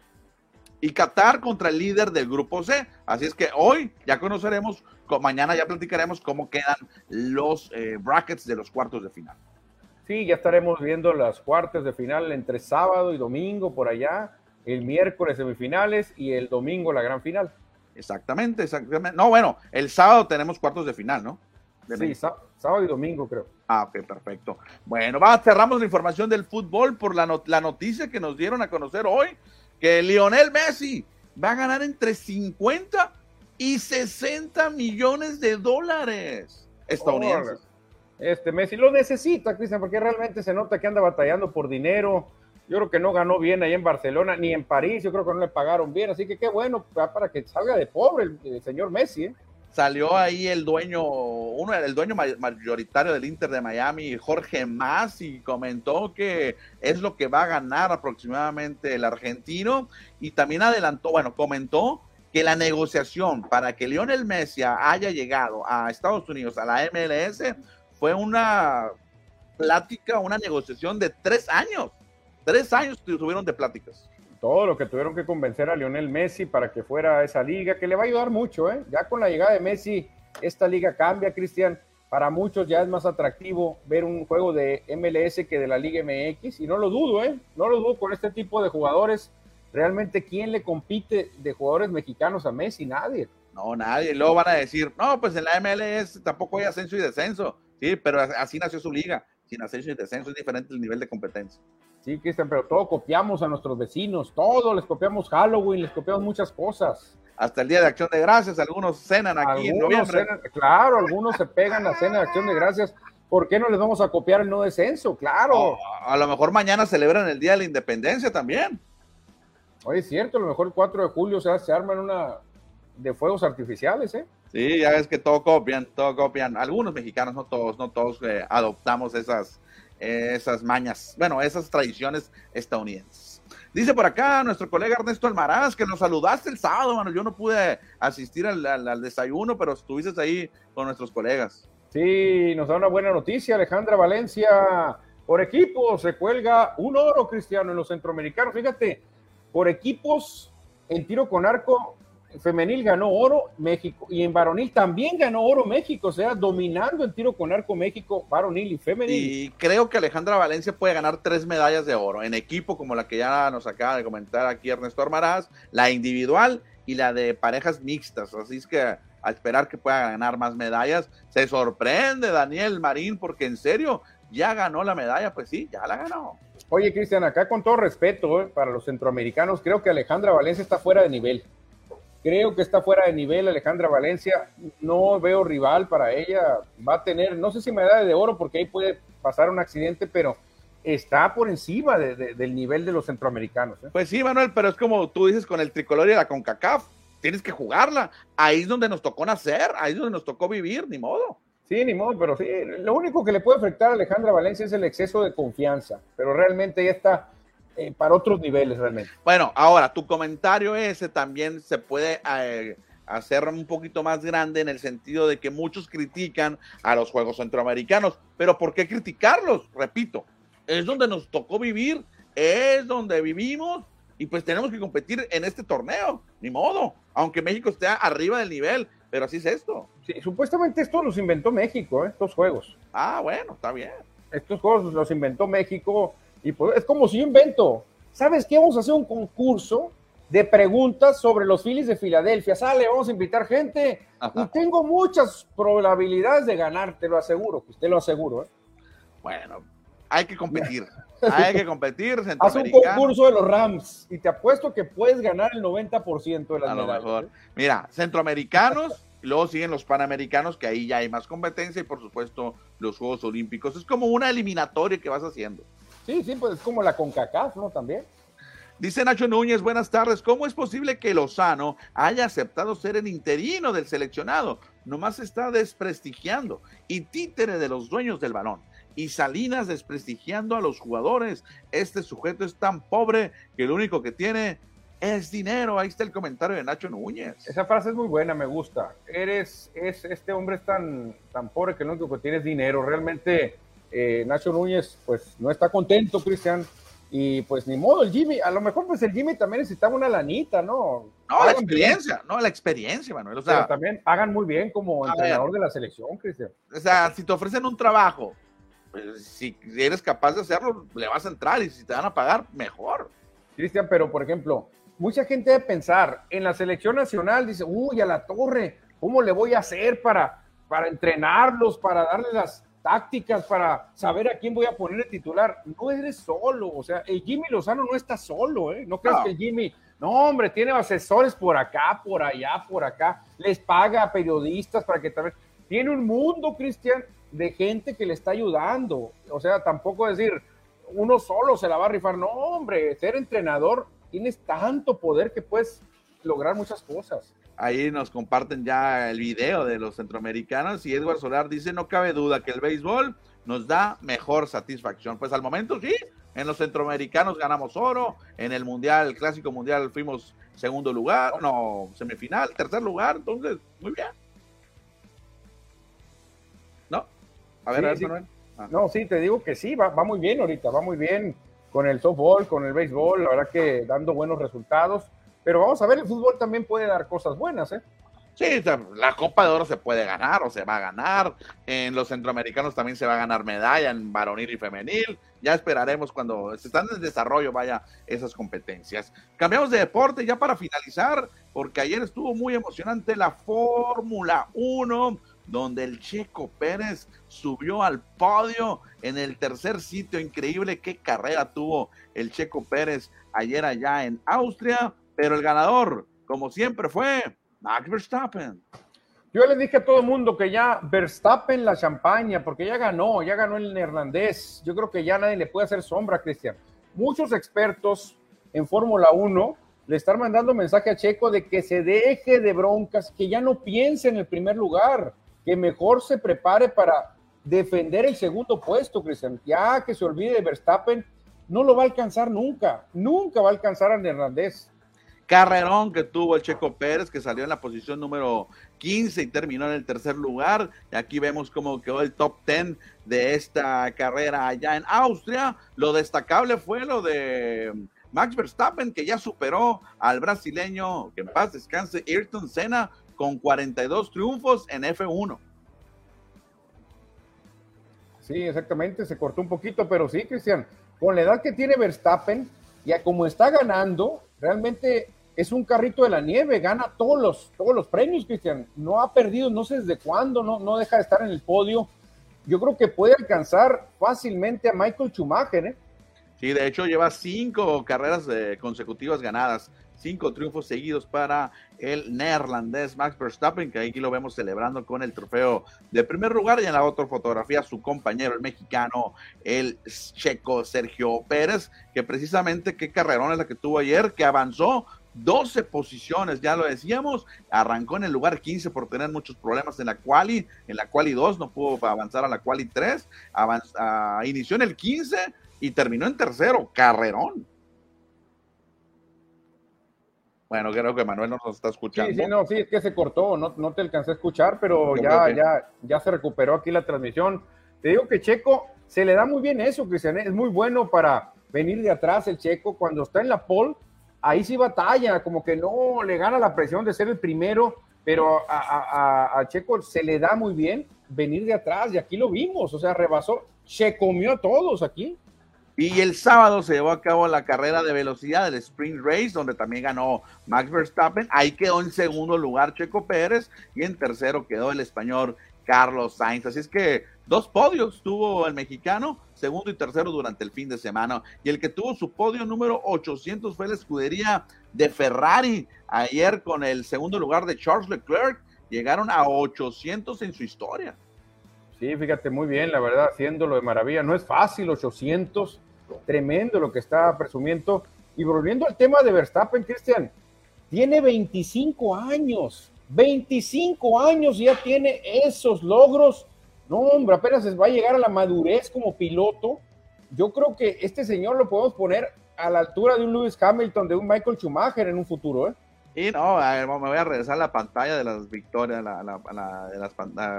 A: Y Qatar contra el líder del grupo C. Así es que hoy ya conoceremos, mañana ya platicaremos cómo quedan los eh, brackets de los cuartos de final.
B: Sí, ya estaremos viendo las cuartas de final entre sábado y domingo por allá, el miércoles semifinales y el domingo la gran final.
A: Exactamente, exactamente. No, bueno, el sábado tenemos cuartos de final, ¿no?
B: sí, sábado y domingo creo.
A: Ah, ok, perfecto. Bueno, va, cerramos la información del fútbol por la, la noticia que nos dieron a conocer hoy, que Lionel Messi va a ganar entre 50 y 60 millones de dólares estadounidenses.
B: Este Messi lo necesita, Cristian, porque realmente se nota que anda batallando por dinero. Yo creo que no ganó bien ahí en Barcelona ni en París. Yo creo que no le pagaron bien. Así que qué bueno para que salga de pobre el, señor Messi. ¿eh?
A: Salió ahí el dueño, uno, el dueño mayoritario del Inter de Miami, Jorge Mas, y comentó que es lo que va a ganar aproximadamente el argentino. Y también adelantó, bueno, comentó que la negociación para que Lionel Messi haya llegado a Estados Unidos, a la MLS, fue una plática, una negociación de tres años. Tres años tuvieron de pláticas.
B: Todo lo que tuvieron que convencer a Lionel Messi para que fuera a esa liga, que le va a ayudar mucho, ¿eh? Ya con la llegada de Messi, esta liga cambia, Cristian. Para muchos ya es más atractivo ver un juego de MLS que de la Liga MX, y no lo dudo, ¿eh? No lo dudo con este tipo de jugadores. Realmente, ¿quién le compite de jugadores mexicanos a Messi? Nadie.
A: No, nadie. Luego van a decir, no, pues en la MLS tampoco hay ascenso y descenso. Sí, pero así nació su liga. Sin ascenso y descenso es diferente el nivel de competencia.
B: Sí, Cristian, pero todo copiamos a nuestros vecinos, todo les copiamos Halloween, les copiamos muchas cosas.
A: Hasta el Día de Acción de Gracias, algunos cenan aquí en noviembre.
B: claro, algunos se pegan a cena de Acción de Gracias. ¿Por qué no les vamos a copiar el no descenso? Claro.
A: a lo mejor mañana celebran el Día de la Independencia también.
B: Oye, es cierto, a lo mejor el 4 de julio se, se arman una de fuegos artificiales, ¿eh?
A: Sí, ya ves que todo copian, todo copian. Algunos mexicanos, no todos, no todos eh, adoptamos esas, esas mañas, bueno, esas tradiciones estadounidenses. Dice por acá nuestro colega Ernesto Almaraz que nos saludaste el sábado, mano. Yo no pude asistir al, desayuno, pero estuviste ahí con nuestros colegas.
B: Sí, nos da una buena noticia, Alejandra Valencia. Por equipos se cuelga un oro cristiano en los centroamericanos. Fíjate, por equipos en tiro con arco femenil ganó oro México y en varonil también ganó oro México, o sea, dominando en tiro con arco México, varonil y femenil.
A: Y creo que Alejandra Valencia puede ganar tres medallas de oro en equipo, como la que ya nos acaba de comentar aquí Ernesto Armaraz, la individual y la de parejas mixtas. Así es que a esperar que pueda ganar más medallas. Se sorprende Daniel Marín porque en serio ya ganó la medalla, pues sí, ya la ganó.
B: Oye, Cristian, acá con todo respeto eh, para los centroamericanos, creo que Alejandra Valencia está fuera de nivel. Creo que está fuera de nivel Alejandra Valencia. No veo rival para ella. Va a tener, no sé si medalla de oro, porque ahí puede pasar un accidente, pero está por encima del nivel de los centroamericanos. ¿eh?
A: Pues sí, Manuel, pero es como tú dices con el tricolor y la CONCACAF. Tienes que jugarla. Ahí es donde nos tocó nacer, ahí es donde nos tocó vivir, ni modo.
B: Sí, ni modo, pero sí, lo único que le puede afectar a Alejandra Valencia es el exceso de confianza, pero realmente ya está eh, para otros niveles realmente.
A: Bueno, ahora tu comentario ese también se puede eh, hacer un poquito más grande en el sentido de que muchos critican a los Juegos Centroamericanos, pero ¿por qué criticarlos? Repito, es donde nos tocó vivir, es donde vivimos y pues tenemos que competir en este torneo, ni modo, aunque México esté arriba del nivel, pero así es esto.
B: Sí, supuestamente esto los inventó México, ¿eh? estos juegos.
A: Ah, bueno, está bien.
B: Estos juegos los inventó México y pues es como si yo invento, ¿sabes qué? Vamos a hacer un concurso de preguntas sobre los Phillies de Filadelfia. Sale, vamos a invitar gente y tengo muchas probabilidades de ganar, te lo aseguro, usted lo aseguro. ¿eh?
A: Bueno, hay que competir. Hay que competir.
B: Haz un concurso de los Rams y te apuesto que puedes ganar el 90% de las
A: A
B: lo
A: mejor. ¿eh? Mira, centroamericanos Luego siguen los Panamericanos, que ahí ya hay más competencia, y por supuesto los Juegos Olímpicos. Es como una eliminatoria que vas haciendo.
B: Sí, sí, pues es como la CONCACAF, ¿no? También.
A: Dice Nacho Núñez, buenas tardes. ¿Cómo es posible que Lozano haya aceptado ser el interino del seleccionado? Nomás está desprestigiando y títere de los dueños del balón. Y Salinas desprestigiando a los jugadores. Este sujeto es tan pobre que lo único que tiene es dinero. Ahí está el comentario de Nacho Núñez.
B: Esa frase es muy buena, me gusta. Eres, es, este hombre es tan, tan pobre que lo único que tiene es dinero. Realmente, eh, Nacho Núñez, pues no está contento, Cristian. Y pues ni modo, el Jimmy, a lo mejor pues el Jimmy también necesitaba una lanita, ¿no?
A: No, la experiencia, no, la experiencia, Manuel. O sea,
B: Pero también hagan muy bien como entrenador de la selección, Cristian.
A: O sea, si te ofrecen un trabajo, pues, si eres capaz de hacerlo, le vas a entrar y si te van a pagar, mejor.
B: Cristian, pero por ejemplo, mucha gente debe pensar en la selección nacional, dice, uy, a la torre, ¿cómo le voy a hacer para, para entrenarlos, para darle las tácticas, para saber a quién voy a poner de titular? No eres solo, o sea, el Jimmy Lozano no está solo, ¿eh? No crees que el Jimmy, no, hombre, tiene asesores por acá, por allá, por acá, les paga a periodistas para que también... Tiene un mundo, Cristian, de gente que le está ayudando. O sea, tampoco decir, uno solo se la va a rifar. No, hombre, ser entrenador tienes tanto poder que puedes lograr muchas cosas.
A: Ahí nos comparten ya el video de los centroamericanos y Edward Solar dice, no cabe duda que el béisbol nos da mejor satisfacción. Pues al momento sí, en los centroamericanos ganamos oro, en el mundial, el clásico mundial fuimos segundo lugar, no, semifinal, tercer lugar, entonces, muy bien. ¿No? A ver,
B: sí,
A: a ver,
B: sí.
A: Manuel. Ah.
B: No, sí, te digo que sí, va, va muy bien ahorita, va muy bien con el softball, con el béisbol, la verdad que dando buenos resultados. Pero vamos a ver, el fútbol también puede dar cosas buenas, ¿eh?
A: Sí, la Copa de Oro se puede ganar o se va a ganar. En los centroamericanos también se va a ganar medalla en varonil y femenil. Ya esperaremos cuando se están en desarrollo, vaya, esas competencias. Cambiamos de deporte ya para finalizar, porque ayer estuvo muy emocionante la Fórmula 1, donde el Checo Pérez subió al podio en el tercer sitio. Increíble qué carrera tuvo el Checo Pérez ayer allá en Austria, pero el ganador, como siempre, fue Max Verstappen.
B: Yo les dije a todo el mundo que ya Verstappen la champaña, porque ya ganó, ya ganó el neerlandés. Yo creo que ya nadie le puede hacer sombra, Cristian. Muchos expertos en Fórmula 1 le están mandando mensaje a Checo de que se deje de broncas, que ya no piense en el primer lugar, que mejor se prepare para defender el segundo puesto, Cristian. Ya que se olvide de Verstappen, no lo va a alcanzar nunca, nunca va a alcanzar al neerlandés.
A: Carrerón que tuvo el Checo Pérez, que salió en la posición número 15 y terminó en el tercer lugar. Y aquí vemos cómo quedó el top 10 de esta carrera allá en Austria. Lo destacable fue lo de Max Verstappen, que ya superó al brasileño, que en paz descanse, Ayrton Senna, con 42 triunfos en F1.
B: Sí, exactamente, se cortó un poquito, pero sí, Cristian, con la edad que tiene Verstappen, ya como está ganando, realmente es un carrito de la nieve, gana todos los, todos los premios, Cristian. No ha perdido, no sé desde cuándo, no, no deja de estar en el podio. Yo creo que puede alcanzar fácilmente a Michael Schumacher, ¿eh?
A: Sí, de hecho lleva cinco carreras eh, consecutivas ganadas cinco triunfos seguidos para el neerlandés Max Verstappen, que aquí lo vemos celebrando con el trofeo de primer lugar. Y en la otra fotografía, su compañero, el mexicano, el checo Sergio Pérez, que precisamente qué carrerón es la que tuvo ayer, que avanzó 12 posiciones, ya lo decíamos, arrancó en el lugar 15 por tener muchos problemas en la quali, en la quali 2 no pudo avanzar a la quali 3, ah, inició en el 15 y terminó en tercero, carrerón. Bueno, creo que Manuel nos está escuchando.
B: Sí, sí, no, sí, es que se cortó, no, no te alcancé a escuchar, pero ya, ya, ya se recuperó aquí la transmisión. Te digo que Checo se le da muy bien eso, Cristian, es muy bueno para venir de atrás el Checo cuando está en la pole, ahí sí batalla, como que no le gana la presión de ser el primero, pero a, Checo se le da muy bien venir de atrás y aquí lo vimos, o sea, rebasó, se comió a todos aquí.
A: Y el sábado se llevó a cabo la carrera de velocidad, el Sprint Race, donde también ganó Max Verstappen. Ahí quedó en segundo lugar Checo Pérez y en tercero quedó el español Carlos Sainz. Así es que dos podios tuvo el mexicano, segundo y tercero durante el fin de semana. Y el que tuvo su podio número 800 fue la escudería de Ferrari. Ayer con el segundo lugar de Charles Leclerc, llegaron a 800 en su historia.
B: Sí, fíjate muy bien, la verdad, haciéndolo de maravilla. No es fácil, 800 Tremendo lo que está presumiendo. Y volviendo al tema de Verstappen, Cristian, tiene 25 años. 25 años ya tiene esos logros. No, hombre, apenas va a llegar a la madurez como piloto. Yo creo que este señor lo podemos poner a la altura de un Lewis Hamilton, de un Michael Schumacher en un futuro, ¿eh?
A: Y no, me voy a regresar a la pantalla de las victorias, la, de las,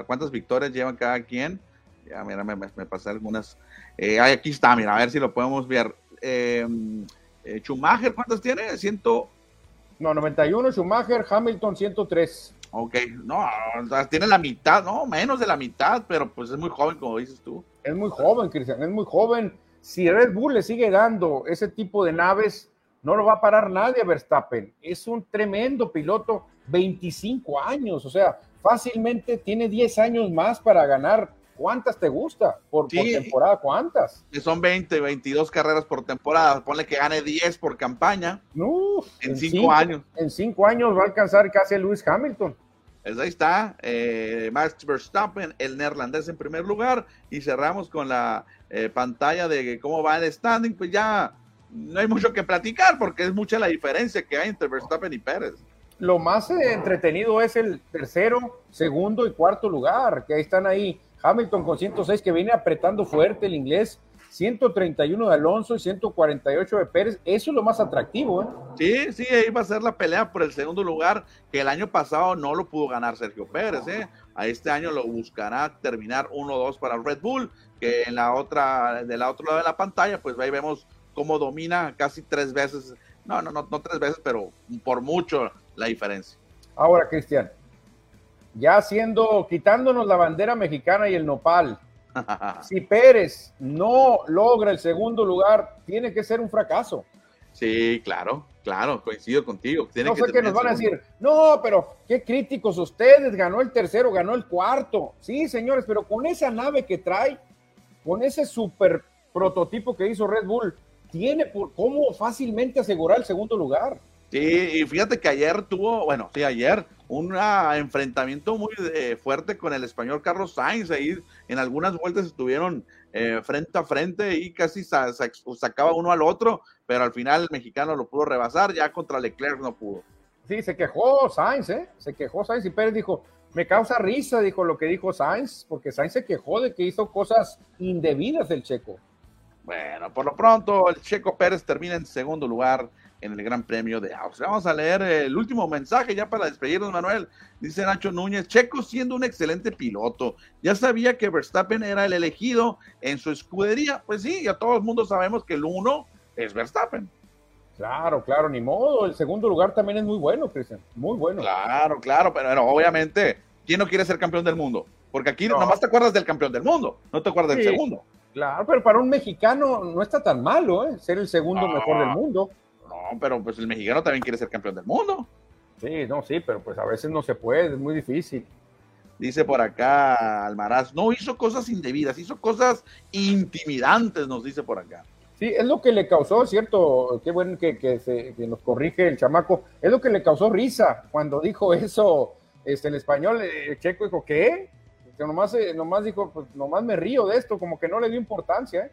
A: cuántas victorias llevan cada quien. Ya, mira, me, pasé algunas. Eh, aquí está, mira, a ver si lo podemos ver. Em, eh, Schumacher, ¿cuántas tiene? Ciento...
B: No, 91, Schumacher, Hamilton 103.
A: Ok, no, tiene la mitad, no, menos de la mitad, pero pues es muy joven, como dices tú.
B: Es muy joven, Cristian, es muy joven. Si Red Bull le sigue dando ese tipo de naves, no lo va a parar nadie a Verstappen. Es un tremendo piloto, 25 años, o sea, fácilmente tiene 10 años más para ganar ¿Cuántas te gusta por, temporada? ¿Cuántas?
A: Son 20, 22 carreras por temporada. Ponle que gane 10 por campaña. en 5 años.
B: En 5 años va a alcanzar casi a Lewis Hamilton.
A: Pues ahí está, eh, Max Verstappen, el neerlandés en primer lugar. Y cerramos con la eh, pantalla de cómo va el standing. Pues ya no hay mucho que platicar porque es mucha la diferencia que hay entre Verstappen y Pérez
B: lo más eh, entretenido es el tercero, segundo y cuarto lugar, que ahí están ahí Hamilton con 106 que viene apretando fuerte el inglés, 131 de Alonso y 148 de Pérez. Eso es lo más atractivo. ¿eh?
A: Sí, sí, ahí va a ser la pelea por el segundo lugar, que el año pasado no lo pudo ganar Sergio Pérez. ¿eh? A este año lo buscará terminar 1-2 para Red Bull, que en la otra, de la otro lado de la pantalla, pues ahí vemos cómo domina casi tres veces, no, no, no, no tres veces, pero por mucho la diferencia.
B: Ahora, Cristian, ya haciendo, quitándonos la bandera mexicana y el nopal. si Pérez no logra el segundo lugar, tiene que ser un fracaso.
A: Sí, claro, claro, coincido contigo.
B: no sé qué nos van a decir, no, pero qué críticos ustedes, ganó el tercero, ganó el cuarto. Sí, señores, pero con esa nave que trae, con ese super prototipo que hizo Red Bull, tiene por cómo fácilmente asegurar el segundo lugar.
A: Sí, y fíjate que ayer tuvo, bueno, sí, ayer un enfrentamiento muy eh, fuerte con el español Carlos Sainz. Ahí en algunas vueltas estuvieron eh, frente a frente y casi sacaba uno al otro, pero al final el mexicano lo pudo rebasar, ya contra Leclerc no pudo.
B: Sí, se quejó Sainz, ¿eh? Se quejó Sainz y Pérez dijo, me causa risa, dijo lo que dijo Sainz, porque Sainz se quejó de que hizo cosas indebidas el checo.
A: Bueno, por lo pronto el checo Pérez termina en segundo lugar en el Gran Premio de Austria. Vamos a leer el último mensaje ya para despedirnos, Manuel. Dice Nacho Núñez, Checo siendo un excelente piloto, ya sabía que Verstappen era el elegido en su escudería. Pues sí, ya todo el mundo sabemos que el uno es Verstappen.
B: Claro, claro, ni modo. El segundo lugar también es muy bueno, Cristian. Muy bueno.
A: Claro, claro, pero obviamente, ¿quién no quiere ser campeón del mundo? Porque aquí nomás te acuerdas del campeón del mundo, no te acuerdas del segundo.
B: Claro, pero para un mexicano no está tan malo, ¿eh? Ser el segundo mejor del mundo.
A: Pero pues el mexicano también quiere ser campeón del mundo.
B: Sí, no, sí, pero pues a veces no se puede, es muy difícil.
A: Dice por acá Almaraz, no hizo cosas indebidas, hizo cosas intimidantes, nos dice por acá.
B: Sí, es lo que le causó, cierto, qué bueno que, que, se, que nos corrige el chamaco, es lo que le causó risa cuando dijo eso este, en español. Eh, Checo dijo, ¿qué? Que nomás, eh, nomás dijo, pues nomás me río de esto, como que no le dio importancia. ¿eh?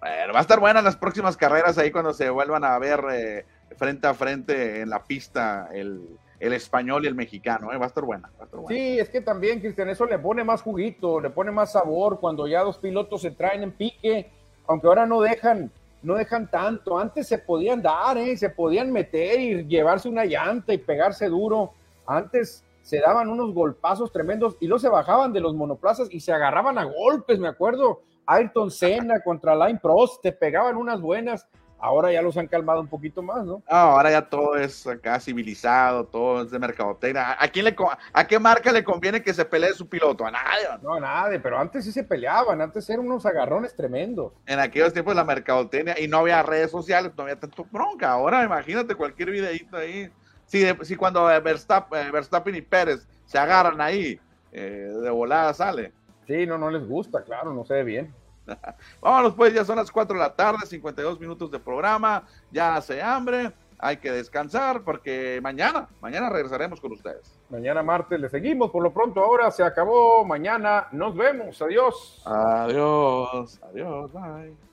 A: Bueno, va a estar buena las próximas carreras ahí cuando se vuelvan a ver eh, frente a frente en la pista el, el español y el mexicano, ¿eh? va, a estar buena, va a estar buena.
B: Sí, es que también, Cristian, eso le pone más juguito, le pone más sabor cuando ya dos pilotos se traen en pique, aunque ahora no dejan, no dejan tanto. Antes se podían dar, ¿eh? se podían meter y llevarse una llanta y pegarse duro. Antes se daban unos golpazos tremendos y luego se bajaban de los monoplazas y se agarraban a golpes, me acuerdo. Ayrton Senna contra Line Prost, te pegaban unas buenas. Ahora ya los han calmado un poquito más, ¿no?
A: ahora ya todo es acá civilizado, todo es de mercadotecnia. ¿A, quién le, ¿A qué marca le conviene que se pelee su piloto? A nadie.
B: No, a nadie, pero antes sí se peleaban, antes eran unos agarrones tremendos.
A: En aquellos tiempos la mercadotecnia y no había redes sociales, no había tanto bronca. Ahora imagínate cualquier videito ahí. Si, si cuando Verstappen, Verstappen, y Pérez se agarran ahí, eh, de volada sale.
B: Sí, no, no les gusta, claro, no se ve bien.
A: Vámonos pues, ya son las 4 de la tarde, 52 minutos de programa, ya hace hambre, hay que descansar porque mañana, mañana regresaremos con ustedes.
B: Mañana martes le seguimos, por lo pronto ahora se acabó, mañana nos vemos, adiós.
A: Adiós, adiós, bye.